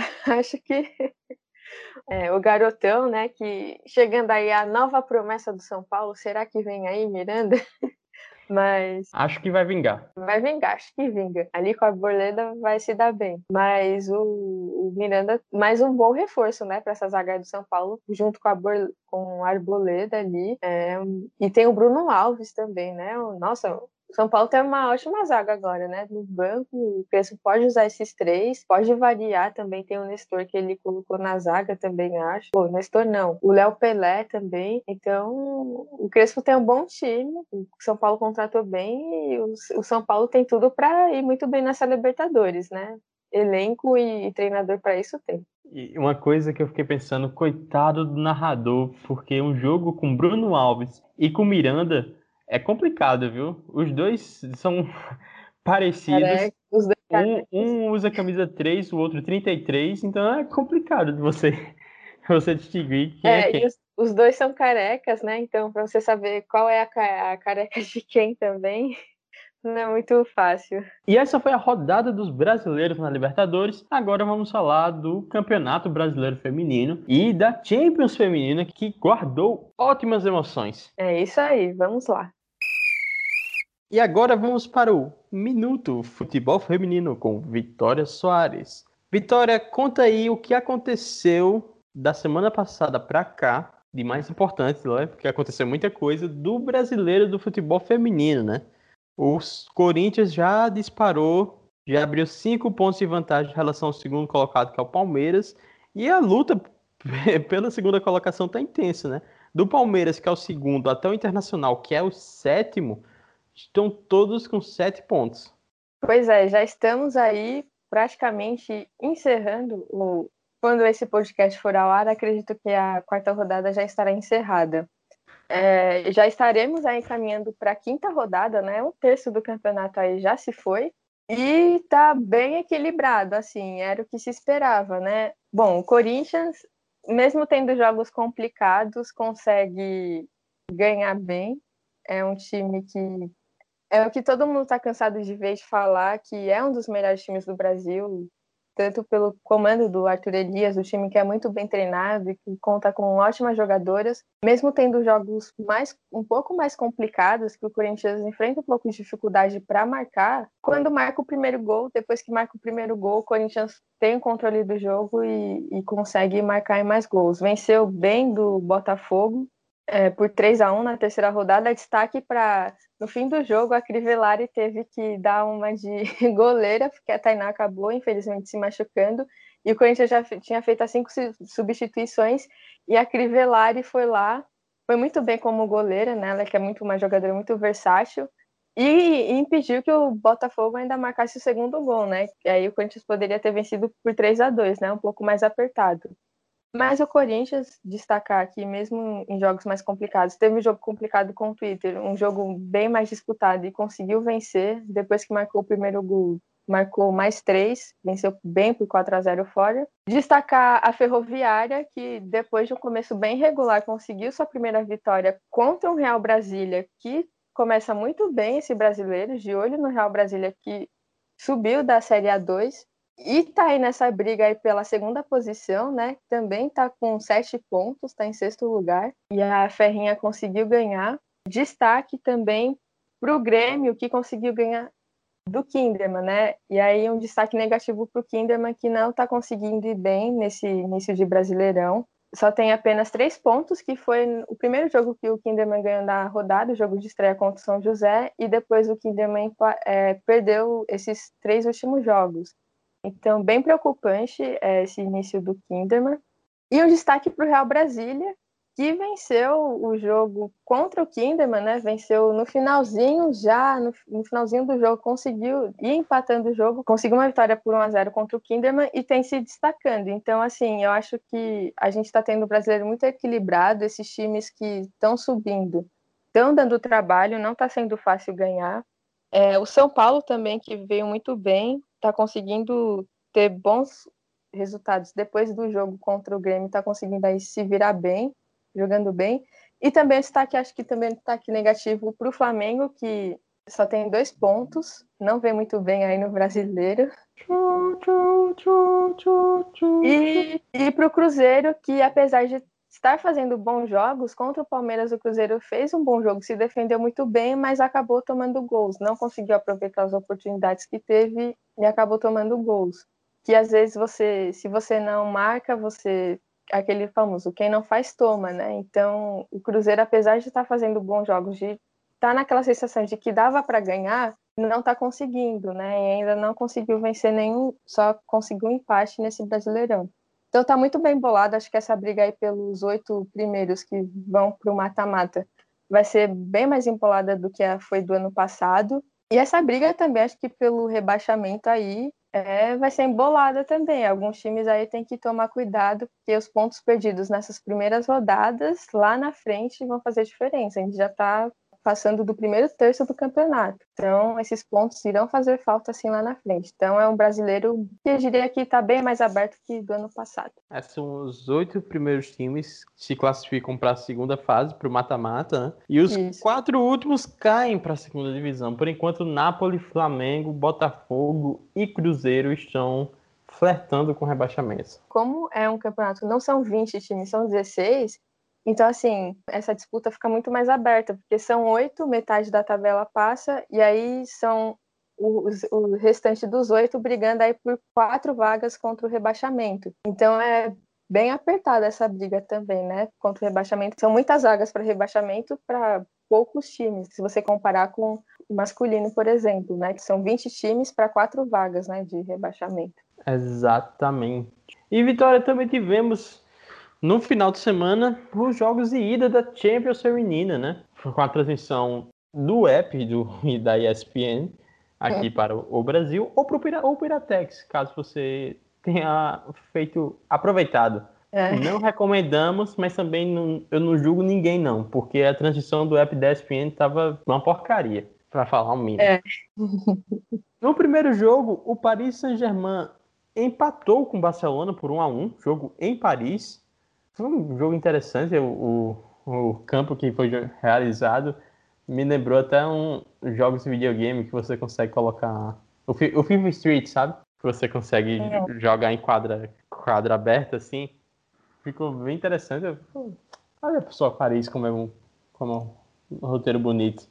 acho que é, o garotão, né, que chegando aí a nova promessa do São Paulo, será que vem aí Miranda? Mas. Acho que vai vingar. Vai vingar, acho que vinga. Ali com a Borleda vai se dar bem. Mas o, o Miranda, mais um bom reforço, né, para essa zaga do São Paulo, junto com a, Bor, com a Arboleda ali. É, e tem o Bruno Alves também, né? Nossa, São Paulo tem uma ótima zaga agora, né? No banco, o Crespo pode usar esses três, pode variar também. Tem o Nestor que ele colocou na zaga também, acho. Pô, Nestor não. O Léo Pelé também. Então, o Crespo tem um bom time. O São Paulo contratou bem e o, São Paulo tem tudo para ir muito bem nessa Libertadores, né? Elenco e treinador para isso tem. E uma coisa que eu fiquei pensando, coitado do narrador, porque um jogo com Bruno Alves e com Miranda é complicado, viu? Os dois são parecidos. Um, um, usa camisa 3, o outro 33, então é complicado de você, você distinguir quem é, é quem. Os, os, dois são carecas, né? Então, para você saber qual é a, a careca de quem também, não é muito fácil. E essa foi a rodada dos brasileiros na Libertadores. Agora vamos falar do Campeonato Brasileiro Feminino e da Champions Feminina, que guardou ótimas emoções. É isso aí, vamos lá. E agora vamos para o Minuto Futebol Feminino com Vitória Soares. Vitória, conta aí o que aconteceu da semana passada para cá, de mais importante, né? porque aconteceu muita coisa, do brasileiro do futebol feminino, né? Os Corinthians já disparou, já abriu cinco pontos de vantagem em relação ao segundo colocado, que é o Palmeiras, e a luta pela segunda colocação tá intensa, né? Do Palmeiras, que é o segundo, até o Internacional, que é o sétimo, estão todos com sete pontos. Pois é, já estamos aí praticamente encerrando o, quando esse podcast for ao ar, acredito que a quarta rodada já estará encerrada. É, já estaremos aí caminhando para a quinta rodada, né? Um terço do campeonato aí já se foi. E tá bem equilibrado, assim, era o que se esperava, né? Bom, o Corinthians, mesmo tendo jogos complicados, consegue ganhar bem. É um time que é o que todo mundo está cansado de ver de falar, que é um dos melhores times do Brasil, tanto pelo comando do Arthur Elias, o time que é muito bem treinado e que conta com ótimas jogadoras, mesmo tendo jogos mais um pouco mais complicados, que o Corinthians enfrenta um pouco de dificuldade para marcar, quando marca o primeiro gol, depois que marca o primeiro gol, o Corinthians tem o controle do jogo e, e consegue marcar mais gols. Venceu bem do Botafogo, é, por 3 a 1 na terceira rodada. Destaque para no fim do jogo a Crivellari teve que dar uma de goleira, porque a Tainá acabou, infelizmente, se machucando. E o Corinthians já tinha feito as cinco substituições e a Crivellari foi lá, foi muito bem como goleira, né? Ela que é muito uma jogadora muito versátil. E, e impediu que o Botafogo ainda marcasse o segundo gol, né? E aí o Corinthians poderia ter vencido por 3 a 2 né? Um pouco mais apertado. Mas o Corinthians, destacar aqui, mesmo em jogos mais complicados, teve um jogo complicado com o Twitter, um jogo bem mais disputado e conseguiu vencer depois que marcou o primeiro gol. Marcou mais três, venceu bem por 4 a 0 fora. Destacar a Ferroviária, que depois de um começo bem regular, conseguiu sua primeira vitória contra o Real Brasília, que começa muito bem esse brasileiro, de olho no Real Brasília, que subiu da Série A2 e tá aí nessa briga aí pela segunda posição, né? Também tá com sete pontos, tá em sexto lugar. E a Ferrinha conseguiu ganhar. Destaque também para o Grêmio, que conseguiu ganhar do Kinderman, né? E aí um destaque negativo para o Kinderman, que não está conseguindo ir bem nesse início de Brasileirão. Só tem apenas três pontos, que foi o primeiro jogo que o Kinderman ganhou na rodada, o jogo de estreia contra o São José, e depois o Kinderman é, perdeu esses três últimos jogos. Então, bem preocupante é, esse início do Kinderman. E um destaque para o Real Brasília, que venceu o jogo contra o Kinderman, né? Venceu no finalzinho já, no, no, finalzinho do jogo, conseguiu ir empatando o jogo, conseguiu uma vitória por 1 a 0 contra o Kinderman e tem se destacando. Então, assim, eu acho que a gente está tendo um brasileiro muito equilibrado, esses times que estão subindo, estão dando trabalho, não está sendo fácil ganhar. É, o São Paulo também, que veio muito bem, está conseguindo ter bons resultados depois do jogo contra o Grêmio, está conseguindo aí se virar bem, jogando bem. E também destaque, acho que também destaque negativo para o Flamengo, que só tem dois pontos, não vem muito bem aí no brasileiro. E, e para o Cruzeiro, que apesar de estar fazendo bons jogos. Contra o Palmeiras, o Cruzeiro fez um bom jogo, se defendeu muito bem, mas acabou tomando gols. Não conseguiu aproveitar as oportunidades que teve e acabou tomando gols. Que às vezes você, se você não marca, você aquele famoso quem não faz toma, né? Então, o Cruzeiro, apesar de estar fazendo bons jogos, de estar naquela sensação de que dava para ganhar, não está conseguindo, né? E ainda não conseguiu vencer nenhum, só conseguiu um empate nesse Brasileirão. Então tá muito bem bolado, acho que essa briga aí pelos oito primeiros que vão para o mata-mata vai ser bem mais empolada do que foi do ano passado. E essa briga também, acho que pelo rebaixamento aí, é, vai ser embolada também. Alguns times aí têm que tomar cuidado, porque os pontos perdidos nessas primeiras rodadas, lá na frente, vão fazer diferença. A gente já está passando do primeiro terço do campeonato. Então, esses pontos irão fazer falta assim lá na frente. Então, é um brasileiro que eu diria que está bem mais aberto que do ano passado. Esses são os oito primeiros times que se classificam para a segunda fase, para o mata-mata, né? E os Isso. quatro últimos caem para a segunda divisão. Por enquanto, Napoli, Flamengo, Botafogo e Cruzeiro estão flertando com rebaixamentos. Como é um campeonato, não são 20 times, são 16, então, assim, essa disputa fica muito mais aberta, porque são oito, metade da tabela passa, e aí são os, o restante dos oito brigando aí por quatro vagas contra o rebaixamento. Então, é bem apertada essa briga também, né? Contra o rebaixamento. São muitas vagas para rebaixamento para poucos times, se você comparar com o masculino, por exemplo, né? Que são 20 times para quatro vagas né, de rebaixamento. Exatamente. E Vitória também tivemos no final de semana os jogos de ida da Champions Feminina, né? Com a transmissão do app do, e da ESPN aqui é. para o Brasil ou para o Piratex, caso você tenha feito aproveitado. É. Não recomendamos, mas também não, eu não julgo ninguém não, porque a transição do app da ESPN estava uma porcaria, para falar o mínimo. É. no primeiro jogo, o Paris Saint-Germain empatou com o Barcelona por 1 a 1 jogo em Paris. Foi um jogo interessante, o, o, o campo que foi realizado me lembrou até um jogos de videogame que você consegue colocar o, o FIFA Street, sabe? Que você consegue é. jogar em quadra, quadra aberta assim. Ficou bem interessante. Olha só Paris como é um, como um roteiro bonito,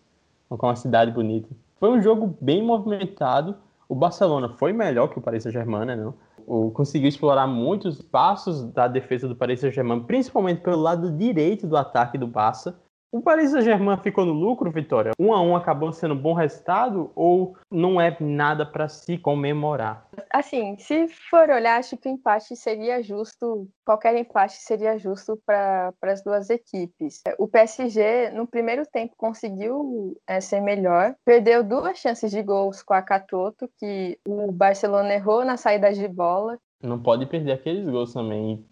como uma cidade bonita. Foi um jogo bem movimentado o Barcelona foi melhor que o Paris Saint-Germain, né, não? O, conseguiu explorar muitos passos da defesa do Paris Saint-Germain, principalmente pelo lado direito do ataque do Barça. O Paris Saint-Germain ficou no lucro, Vitória? Um a um acabou sendo um bom resultado ou não é nada para se comemorar? Assim, se for olhar, acho que o empate seria justo, qualquer empate seria justo para as duas equipes. O PSG, no primeiro tempo, conseguiu é, ser melhor, perdeu duas chances de gols com a Catoto, que o Barcelona errou na saída de bola. Não pode perder aqueles gols também.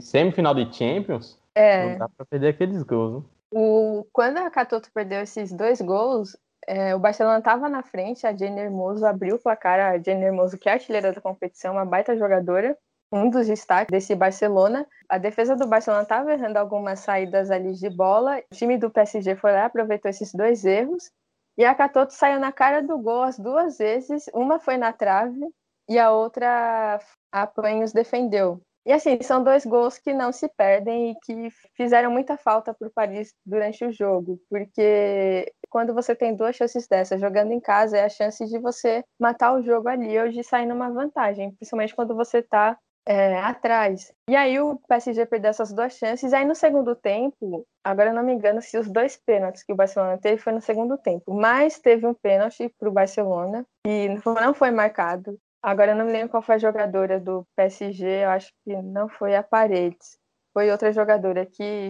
Semifinal de Champions, é. não dá para perder aqueles gols. Né? O, quando a Catoto perdeu esses dois gols, é, o Barcelona estava na frente, a Jenny Hermoso abriu o placar, a Jenny Hermoso, que é artilheira da competição, uma baita jogadora, um dos destaques desse Barcelona. A defesa do Barcelona estava errando algumas saídas ali de bola, o time do PSG foi lá, aproveitou esses dois erros, e a Catoto saiu na cara do gol as duas vezes, uma foi na trave e a outra a Panhos defendeu. E assim, são dois gols que não se perdem e que fizeram muita falta para o Paris durante o jogo, porque quando você tem duas chances dessas jogando em casa, é a chance de você matar o jogo ali ou de sair numa vantagem, principalmente quando você está é, atrás. E aí o PSG perdeu essas duas chances. Aí no segundo tempo, agora eu não me engano se os dois pênaltis que o Barcelona teve foi no segundo tempo, mas teve um pênalti para o Barcelona e não foi marcado. Agora eu não me lembro qual foi a jogadora do PSG, eu acho que não foi a Paredes. Foi outra jogadora que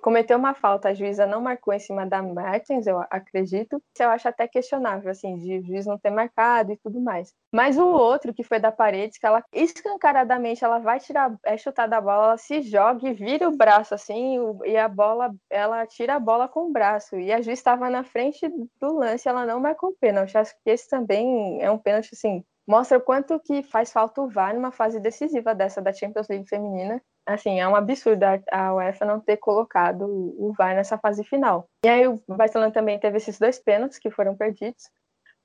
cometeu uma falta, a juíza não marcou em cima da Martins, eu acredito. Eu acho até questionável, assim, de juiz não ter marcado e tudo mais. Mas o outro, que foi da Paredes, que ela escancaradamente ela vai tirar, é chutar da bola, ela se joga e vira o braço, assim, e a bola, ela tira a bola com o braço. E a juiz estava na frente do lance, ela não marcou o pênalti. Acho que esse também é um pênalti, assim, mostra o quanto que faz falta o VAR numa fase decisiva dessa da Champions League feminina. Assim, é um absurdo a UEFA não ter colocado o VAR nessa fase final. E aí o Barcelona também teve esses dois pênaltis que foram perdidos.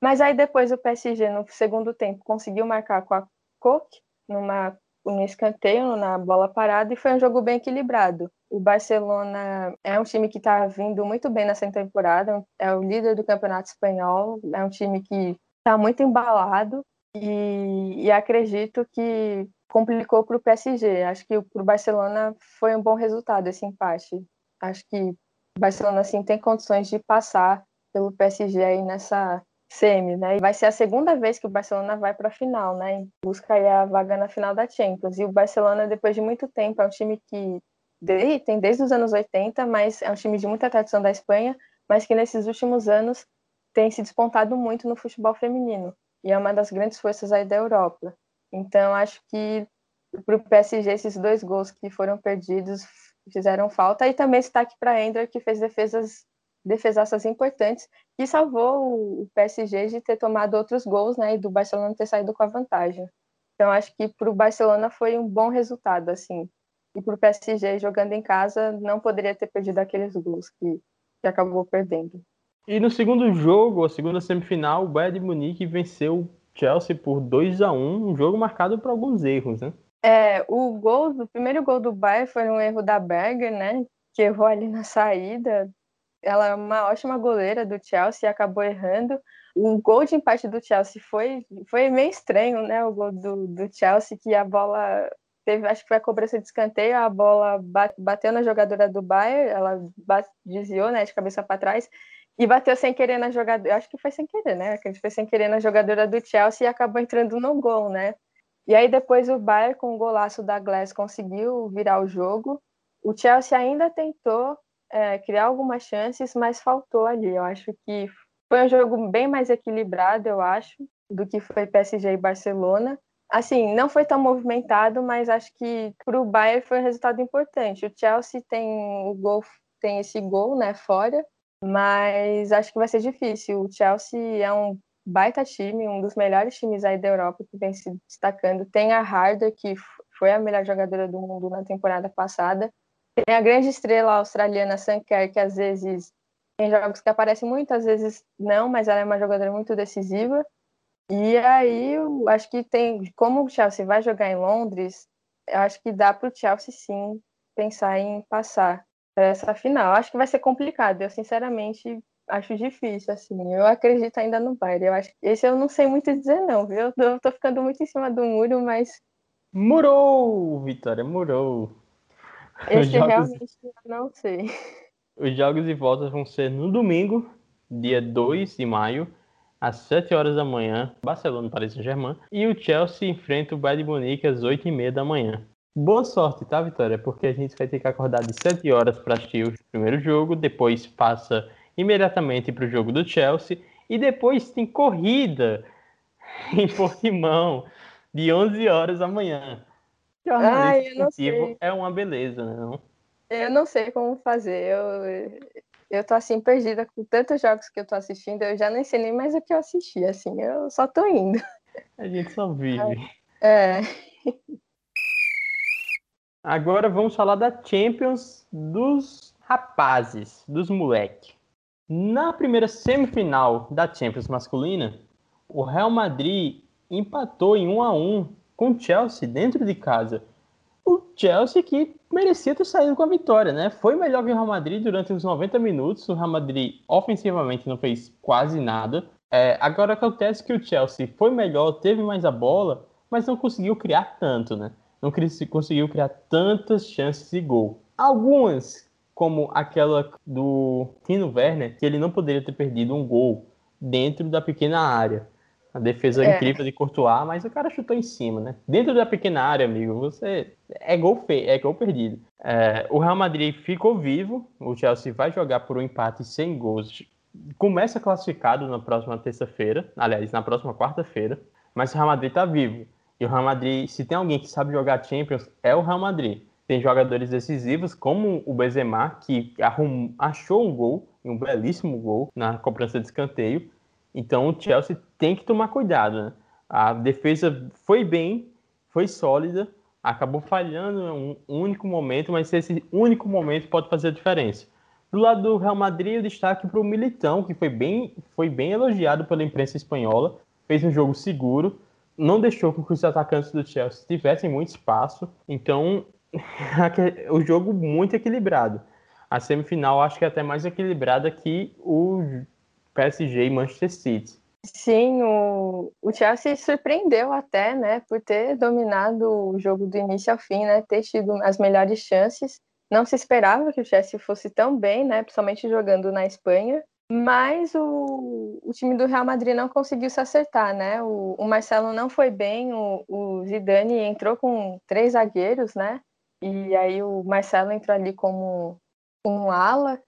Mas aí depois o PSG no segundo tempo conseguiu marcar com a Coque numa um escanteio na bola parada e foi um jogo bem equilibrado. O Barcelona é um time que está vindo muito bem nessa temporada, é o líder do campeonato espanhol, é um time que está muito embalado e, e acredito que complicou para o PSG. Acho que para o Barcelona foi um bom resultado esse empate. Acho que o Barcelona assim, tem condições de passar pelo PSG aí nessa semi, né? E vai ser a segunda vez que o Barcelona vai para a final, né? Busca aí a vaga na final da Champions. E o Barcelona, depois de muito tempo, é um time que tem desde os anos 80, mas é um time de muita tradição da Espanha, mas que nesses últimos anos tem se despontado muito no futebol feminino e é uma das grandes forças aí da Europa. Então, acho que para o PSG, esses dois gols que foram perdidos fizeram falta. E também destaque para Ender, que fez defesas defesaças importantes, que salvou o PSG de ter tomado outros gols né, e do Barcelona ter saído com a vantagem. Então, acho que para o Barcelona foi um bom resultado, assim. E para o PSG, jogando em casa, não poderia ter perdido aqueles gols que, que acabou perdendo. E no segundo jogo, a segunda semifinal, o Bayern de Munique venceu o Chelsea por 2 a 1 um jogo marcado por alguns erros, né? É, o gol, o primeiro gol do Bayern foi um erro da Berger, né? Que errou ali na saída. Ela é uma ótima goleira do Chelsea e acabou errando. O gol de empate do Chelsea foi, foi meio estranho, né? O gol do, do Chelsea, que a bola teve, acho que foi a cobrança de escanteio, a bola bateu na jogadora do Bayern, ela desviou, né, de cabeça para trás, e bateu sem querer na jogadora, acho que foi sem querer, né, que foi sem querer na jogadora do Chelsea e acabou entrando no gol, né. E aí depois o Bayern, com o golaço da Glass, conseguiu virar o jogo. O Chelsea ainda tentou é, criar algumas chances, mas faltou ali. Eu acho que foi um jogo bem mais equilibrado, eu acho, do que foi PSG e Barcelona. Assim, não foi tão movimentado, mas acho que para o Bayern foi um resultado importante. O Chelsea tem o gol, tem esse gol, né, fora, mas acho que vai ser difícil. O Chelsea é um baita time, um dos melhores times aí da Europa que vem se destacando. Tem a Harder, que foi a melhor jogadora do mundo na temporada passada. Tem a grande estrela australiana Sam Kerr, que às vezes tem jogos que aparece muito, às vezes não, mas ela é uma jogadora muito decisiva. E aí, eu acho que tem, como o Chelsea vai jogar em Londres, eu acho que dá para o Chelsea sim pensar em passar para essa final. Acho que vai ser complicado. Eu sinceramente acho difícil, assim. Eu acredito ainda no Bayern. Eu acho esse eu não sei muito dizer não, viu? Eu tô, eu tô ficando muito em cima do muro, mas murou, Vitória, murou. Esse jogos... realmente eu não sei. Os jogos de volta vão ser no domingo, dia 2 de maio, às 7 horas da manhã, Barcelona Paris Saint-Germain, e o Chelsea enfrenta o Bayern de Munique às 8 e meia da manhã. Boa sorte, tá, Vitória? Porque a gente vai ter que acordar de 7 horas para assistir o primeiro jogo, depois passa imediatamente para o jogo do Chelsea, e depois tem corrida em Portimão, de 11 horas da manhã. Ai, eu não sei. é uma beleza, né? Não? Eu não sei como fazer. Eu, eu tô assim perdida com tantos jogos que eu tô assistindo, eu já nem sei nem mais o que eu assisti, assim, eu só tô indo. A gente só vive. É. Agora vamos falar da Champions dos rapazes, dos moleque. Na primeira semifinal da Champions masculina, o Real Madrid empatou em 1 a 1 com o Chelsea dentro de casa. O Chelsea que merecia ter saído com a vitória, né? Foi melhor que o Real Madrid durante os 90 minutos. O Real Madrid ofensivamente não fez quase nada. É, agora acontece que o Chelsea foi melhor, teve mais a bola, mas não conseguiu criar tanto, né? Não conseguiu criar tantas chances de gol. Algumas, como aquela do Tino Werner, que ele não poderia ter perdido um gol dentro da pequena área. A defesa é. incrível de Courtois, mas o cara chutou em cima, né? Dentro da pequena área, amigo, você é gol feio, é gol perdido. É, o Real Madrid ficou vivo, o Chelsea vai jogar por um empate sem gols. Começa classificado na próxima terça-feira, aliás, na próxima quarta-feira, mas o Real Madrid tá vivo. O Real Madrid, se tem alguém que sabe jogar Champions, é o Real Madrid. Tem jogadores decisivos, como o Benzema, que arrum, achou um gol, um belíssimo gol na cobrança de escanteio, então o Chelsea tem que tomar cuidado. Né? A defesa foi bem, foi sólida, acabou falhando um único momento, mas esse único momento pode fazer a diferença. Do lado do Real Madrid, o destaque para o Militão, que foi bem, foi bem elogiado pela imprensa espanhola, fez um jogo seguro, não deixou que os atacantes do Chelsea tivessem muito espaço, então o jogo muito equilibrado. A semifinal acho que é até mais equilibrada que o PSG e Manchester City. Sim, o, o Chelsea surpreendeu até, né, por ter dominado o jogo do início ao fim, né, ter tido as melhores chances. Não se esperava que o Chelsea fosse tão bem, né, principalmente jogando na Espanha. Mas o, o time do Real Madrid não conseguiu se acertar, né? O, o Marcelo não foi bem, o, o Zidane entrou com três zagueiros, né? E aí o Marcelo entrou ali como um ala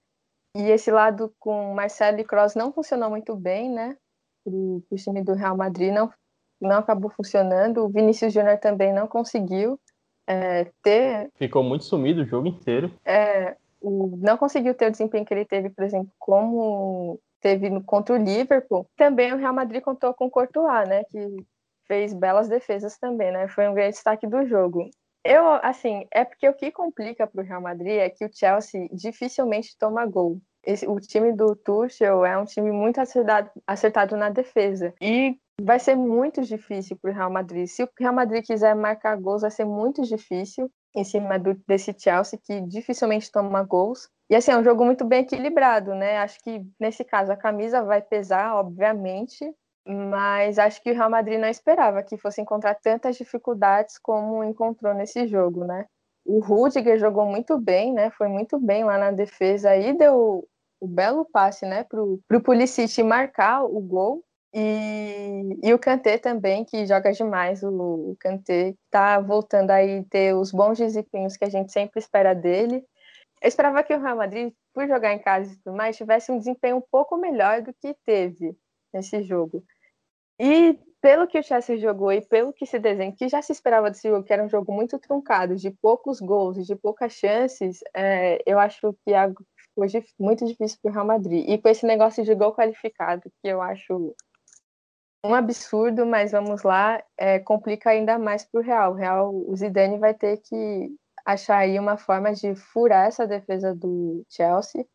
e esse lado com Marcelo e Kroos não funcionou muito bem, né? O time do Real Madrid não, não acabou funcionando. O Vinícius Júnior também não conseguiu é, ter. Ficou muito sumido o jogo inteiro. É, o, não conseguiu ter o desempenho que ele teve, por exemplo, como teve no, contra o Liverpool. Também o Real Madrid contou com o Courtois, né? Que fez belas defesas também, né? Foi um grande destaque do jogo. Eu, assim, é porque o que complica para o Real Madrid é que o Chelsea dificilmente toma gol. Esse, o time do Tuchel é um time muito acertado, acertado na defesa. E vai ser muito difícil para o Real Madrid. Se o Real Madrid quiser marcar gols, vai ser muito difícil em cima do, desse Chelsea, que dificilmente toma gols. E assim, é um jogo muito bem equilibrado, né? Acho que nesse caso a camisa vai pesar, obviamente, mas acho que o Real Madrid não esperava que fosse encontrar tantas dificuldades como encontrou nesse jogo, né? O Rudiger jogou muito bem, né? Foi muito bem lá na defesa aí, deu o belo passe, né, pro, pro Pulisic marcar o gol. E, e o Kanté também, que joga demais. O, o Kanté tá voltando aí ter os bons desempenhos que a gente sempre espera dele. Eu esperava que o Real Madrid, por jogar em casa e tudo mais, tivesse um desempenho um pouco melhor do que teve nesse jogo. E pelo que o Chelsea jogou e pelo que se desenha, que já se esperava desse jogo, que era um jogo muito truncado, de poucos gols, de poucas chances, é, eu acho que ficou muito difícil para o Real Madrid. E com esse negócio de gol qualificado, que eu acho um absurdo, mas vamos lá, é, complica ainda mais para o Real. O Real, o Zidane vai ter que achar aí uma forma de furar essa defesa do Chelsea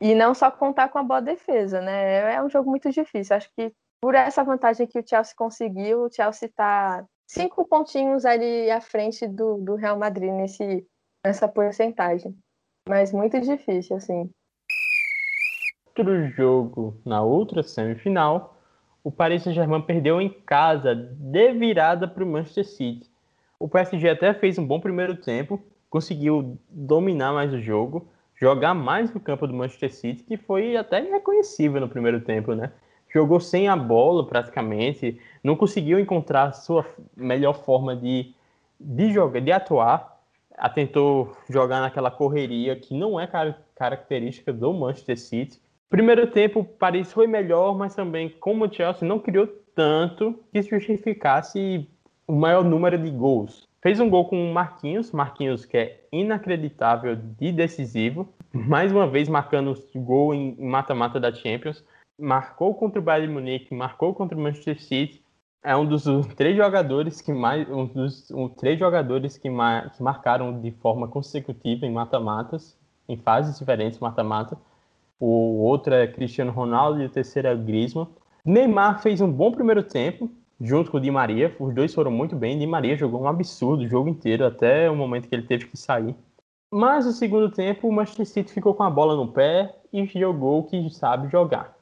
e não só contar com a boa defesa, né? É um jogo muito difícil. Acho que por essa vantagem que o Chelsea conseguiu, o Chelsea está cinco pontinhos ali à frente do, do Real Madrid nesse, nessa porcentagem. Mas muito difícil, assim. Outro jogo na outra semifinal, o Paris Saint-Germain perdeu em casa de virada para o Manchester City. O PSG até fez um bom primeiro tempo, conseguiu dominar mais o jogo, jogar mais no campo do Manchester City, que foi até irreconhecível no primeiro tempo, né? Jogou sem a bola praticamente, não conseguiu encontrar a sua melhor forma de, de jogar, de atuar. Tentou jogar naquela correria que não é característica do Manchester City. Primeiro tempo, Paris foi melhor, mas também, como o Chelsea não criou tanto que justificasse o maior número de gols. Fez um gol com o Marquinhos, Marquinhos que é inacreditável de decisivo, mais uma vez marcando gol em mata-mata da Champions. Marcou contra o Bayern Munique, marcou contra o Manchester City. É um dos três jogadores que mais, um dos um, três jogadores que, mar, que marcaram de forma consecutiva em mata-matas, em fases diferentes mata-mata. O outro é Cristiano Ronaldo e o terceiro é Griezmann. Neymar fez um bom primeiro tempo, junto com o Di Maria. Os dois foram muito bem. Di Maria jogou um absurdo o jogo inteiro, até o momento que ele teve que sair. Mas no segundo tempo, o Manchester City ficou com a bola no pé e jogou o que sabe jogar.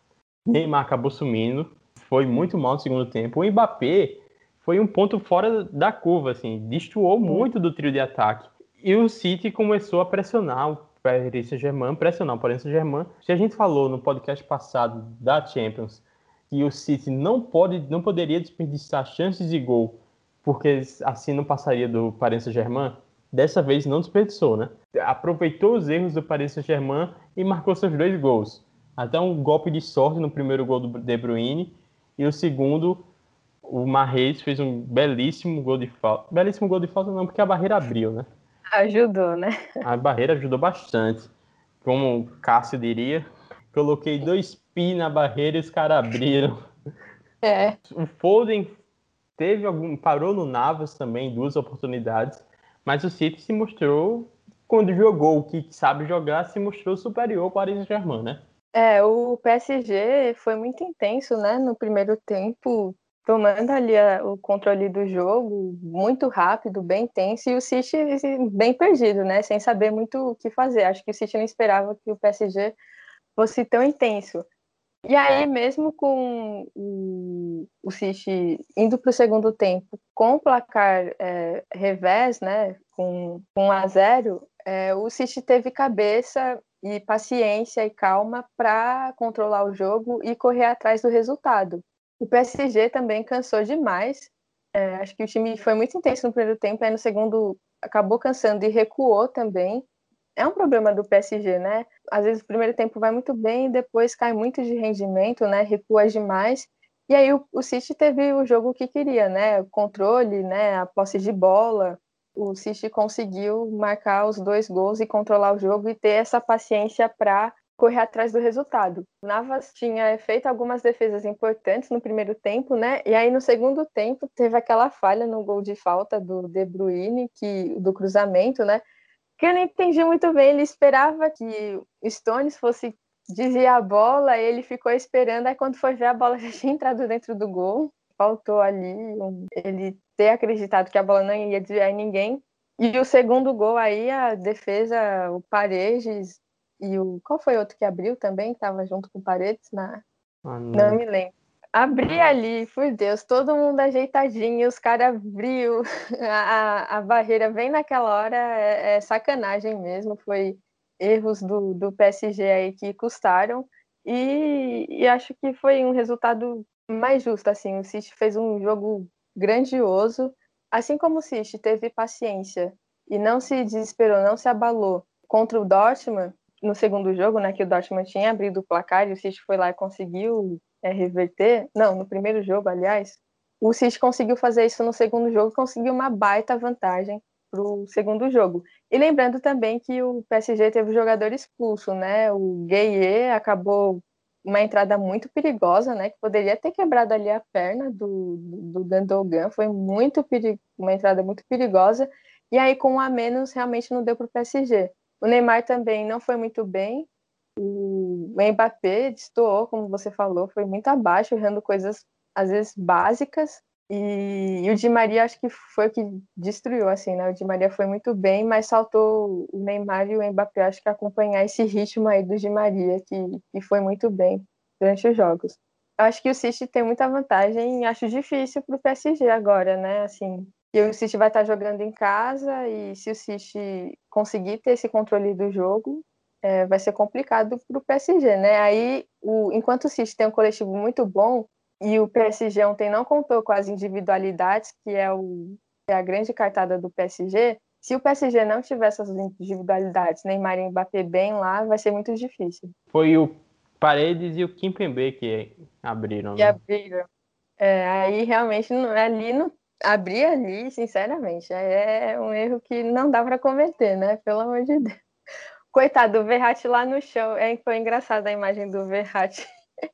Neymar acabou sumindo, foi muito mal no segundo tempo. O Mbappé foi um ponto fora da curva, assim, destoou muito do trio de ataque. E o City começou a pressionar Paris Saint-Germain, pressionar o Paris Saint-Germain. Se a gente falou no podcast passado da Champions que o City não pode, não poderia desperdiçar chances de gol, porque assim não passaria do Paris Saint-Germain. Dessa vez não desperdiçou, né? Aproveitou os erros do Paris Saint-Germain e marcou seus dois gols. Até um golpe de sorte no primeiro gol do De Bruyne e o segundo o Marreis fez um belíssimo gol de falta. Belíssimo gol de falta não, porque a barreira abriu, né? Ajudou, né? A barreira ajudou bastante. Como o Cássio diria, coloquei dois pi na barreira e os caras abriram. É. O Foden teve algum. parou no Navas também, duas oportunidades. Mas o City se mostrou, quando jogou o que sabe jogar, se mostrou superior para o Germain, né? É, o PSG foi muito intenso, né, no primeiro tempo, tomando ali a, o controle do jogo, muito rápido, bem tenso, e o City bem perdido, né, sem saber muito o que fazer. Acho que o City não esperava que o PSG fosse tão intenso. E aí, mesmo com o, o City indo para o segundo tempo com o placar é, revés, né, com, com 1 a 0, é, o City teve cabeça e paciência e calma para controlar o jogo e correr atrás do resultado. O PSG também cansou demais. É, acho que o time foi muito intenso no primeiro tempo, aí no segundo acabou cansando e recuou também é um problema do PSG, né? Às vezes o primeiro tempo vai muito bem, depois cai muito de rendimento, né? Recua demais. E aí o, o City teve o jogo que queria, né? O controle, né? A posse de bola. O City conseguiu marcar os dois gols e controlar o jogo e ter essa paciência para correr atrás do resultado. O Navas tinha feito algumas defesas importantes no primeiro tempo, né? E aí no segundo tempo teve aquela falha no gol de falta do De Bruyne, que do cruzamento, né? que eu não entendi muito bem. Ele esperava que o Stones fosse desviar a bola, ele ficou esperando, aí quando foi ver a bola já tinha entrado dentro do gol. Faltou ali ele ter acreditado que a bola não ia desviar ninguém. E o segundo gol aí, a defesa, o Paredes e o. Qual foi outro que abriu também? Que estava junto com Paredes na. Ah, não. não me lembro. Abri ali, por Deus, todo mundo ajeitadinho, os caras abriu, a, a barreira vem naquela hora, é, é, sacanagem mesmo, foi erros do, do PSG aí que custaram, e, e acho que foi um resultado mais justo, assim, o City fez um jogo grandioso, assim como o City teve paciência e não se desesperou, não se abalou contra o Dortmund, no segundo jogo, né, que o Dortmund tinha abrido o placar e o City foi lá e conseguiu é, reverter, não, no primeiro jogo, aliás, o City conseguiu fazer isso no segundo jogo, conseguiu uma baita vantagem para o segundo jogo. E lembrando também que o PSG teve um jogador expulso, né? O Gueye acabou uma entrada muito perigosa, né? Que poderia ter quebrado ali a perna do, do Gandogan. Foi muito perigo, uma entrada muito perigosa. E aí, com um a menos, realmente não deu para o PSG. O Neymar também não foi muito bem, o Mbappé destoou, como você falou, foi muito abaixo, errando coisas às vezes básicas. E, e, o Di Maria acho que foi o que destruiu, assim, né? O Di Maria foi muito bem, mas faltou o Neymar e o Mbappé, acho que acompanhar esse ritmo aí do Di Maria, que, que foi muito bem durante os jogos. Eu acho que o City tem muita vantagem e acho difícil para o PSG agora, né? Assim, e o City vai estar jogando em casa e se o City conseguir ter esse controle do jogo, é, vai ser complicado para o PSG, né? Aí, o, enquanto o City tem um coletivo muito bom e o PSG ontem não contou com as individualidades, que é, o, é a grande cartada do PSG, se o PSG não tiver essas individualidades, Neymar e Mbappé bem lá, vai ser muito difícil. Foi o Paredes e o Kimpembe que abriram. Que né? abriram. É, aí realmente ali não abrir ali, sinceramente, é um erro que não dá para cometer, né? Pelo amor de Deus. Coitado, o Verratti lá no chão. É, foi engraçada a imagem do Verratti.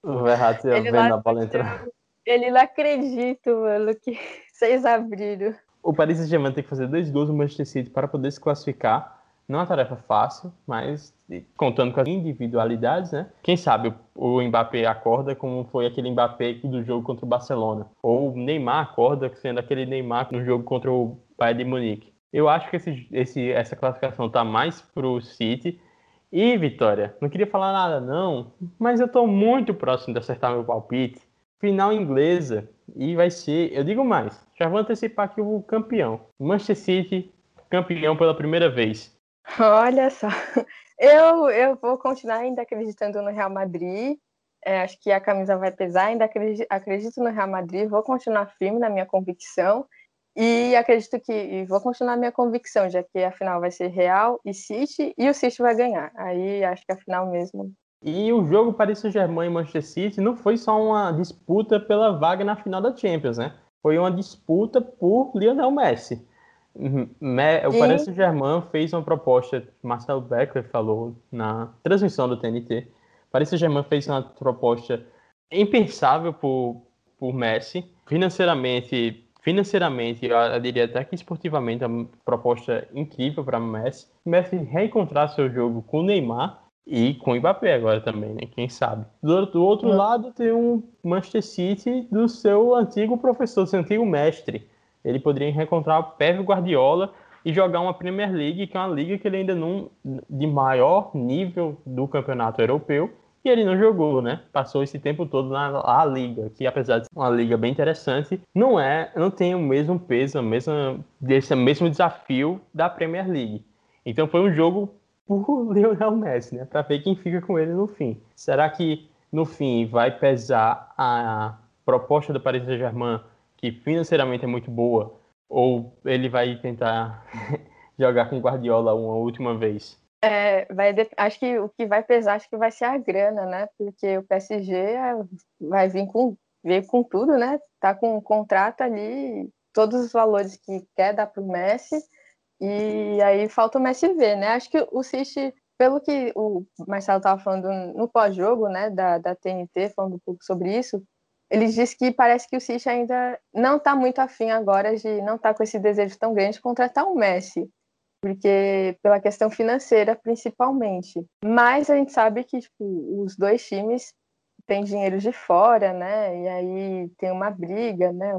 O Verratti vendo a bola entrar. Ele não acredita, mano, que vocês abriram. O Paris Saint-Germain tem que fazer dois gols no Manchester City para poder se classificar. Não é uma tarefa fácil, mas contando com as individualidades, né? Quem sabe o Mbappé acorda como foi aquele Mbappé do jogo contra o Barcelona. Ou o Neymar acorda sendo aquele Neymar no jogo contra o Bayern de Munique. Eu acho que esse, esse, essa classificação está mais pro City. E, Vitória, não queria falar nada não, mas eu estou muito próximo de acertar meu palpite. Final inglesa. E vai ser, eu digo mais, já vou antecipar aqui o campeão. Manchester City, campeão pela primeira vez. Olha só, eu, eu vou continuar ainda acreditando no Real Madrid. É, acho que a camisa vai pesar, ainda acredito, acredito no Real Madrid, vou continuar firme na minha convicção. E acredito que e vou continuar minha convicção, já que a final vai ser Real e City, e o City vai ganhar. Aí acho que a final mesmo. E o jogo Paris Saint-Germain e Manchester City não foi só uma disputa pela vaga na final da Champions, né? Foi uma disputa por Lionel Messi. Uhum. O Paris Saint-Germain fez uma proposta, Marcelo Beckler falou na transmissão do TNT. Paris Saint-Germain fez uma proposta impensável por, por Messi. Financeiramente financeiramente, eu diria até que esportivamente, é uma proposta incrível para Messi. Messi reencontrar seu jogo com Neymar e com o Mbappé agora também, né? Quem sabe. Do, do outro uhum. lado, tem um Manchester City do seu antigo professor, seu antigo mestre. Ele poderia reencontrar o Pep Guardiola e jogar uma Premier League, que é uma liga que ele ainda não de maior nível do campeonato europeu, e ele não jogou, né? Passou esse tempo todo na Liga, que apesar de ser uma liga bem interessante, não é, não tem o mesmo peso, a mesma, esse mesmo desafio da Premier League. Então foi um jogo por Lionel Messi, né? Para ver quem fica com ele no fim. Será que no fim vai pesar a proposta do Paris Saint-Germain, que financeiramente é muito boa, ou ele vai tentar jogar com Guardiola uma última vez? É, vai, acho que o que vai pesar acho que vai ser a grana, né? Porque o PSG é, vai vir com, vir com tudo, né? Tá com um contrato ali, todos os valores que quer dar para o Messi, e aí falta o Messi ver, né? Acho que o City, pelo que o Marcelo estava falando no pós-jogo, né, da, da TNT, falando um pouco sobre isso, ele disse que parece que o City ainda não está muito afim agora de não estar tá com esse desejo tão grande de contratar o Messi porque pela questão financeira principalmente. Mas a gente sabe que tipo, os dois times têm dinheiro de fora, né? E aí tem uma briga, né?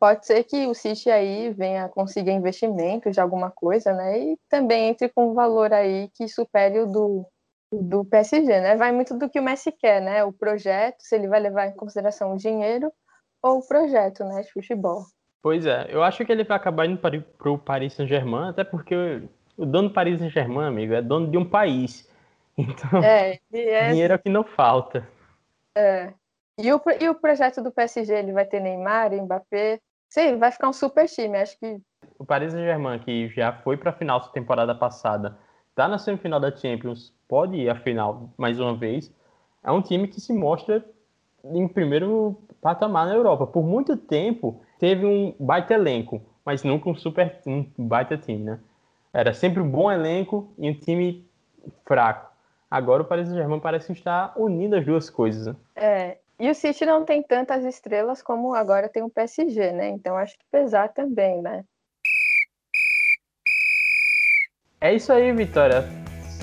Pode ser que o City aí venha conseguir investimento de alguma coisa, né? E também entre com um valor aí que supere o do, do PSG, né? Vai muito do que o Messi quer, né? O projeto, se ele vai levar em consideração o dinheiro ou o projeto, né, de futebol. Pois é, eu acho que ele vai acabar indo para o Paris Saint-Germain, até porque o dono do Paris Saint-Germain, amigo, é dono de um país. Então, é, é... dinheiro é o que não falta. É. E o, e o projeto do PSG, ele vai ter Neymar, Mbappé, Sim, vai ficar um super time, acho que. O Paris Saint-Germain, que já foi para a final da temporada passada, tá na semifinal da Champions, pode ir à final mais uma vez. É um time que se mostra em primeiro patamar na Europa. Por muito tempo teve um baita elenco, mas nunca um super um baita time, né? Era sempre um bom elenco e um time fraco. Agora o Paris Saint-Germain parece estar unindo as duas coisas. Né? É, e o City não tem tantas estrelas como agora tem o PSG, né? Então acho que pesar também, né? É isso aí, Vitória.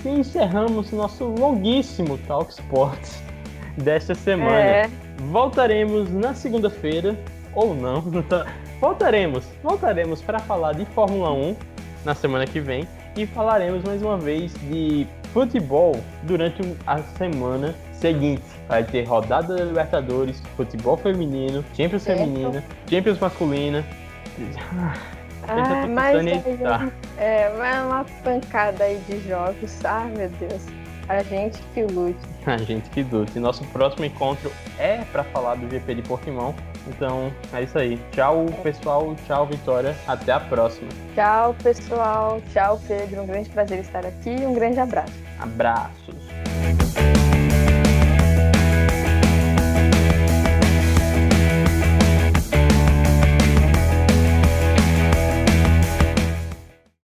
E encerramos nosso longuíssimo Talk Sports desta semana. É. Voltaremos na segunda-feira, ou não. voltaremos, voltaremos para falar de Fórmula 1 na semana que vem e falaremos mais uma vez de futebol durante a semana seguinte. Vai ter rodada da Libertadores, futebol feminino, Champions feminina, Champions masculina. Ah, mas é, vai uma pancada aí de jogos. Ah, meu Deus. A gente que lute. A gente que lute. Nosso próximo encontro é para falar do GP de Pokémon. Então é isso aí. Tchau, pessoal. Tchau, Vitória. Até a próxima. Tchau, pessoal. Tchau, Pedro. Um grande prazer estar aqui e um grande abraço. Abraços.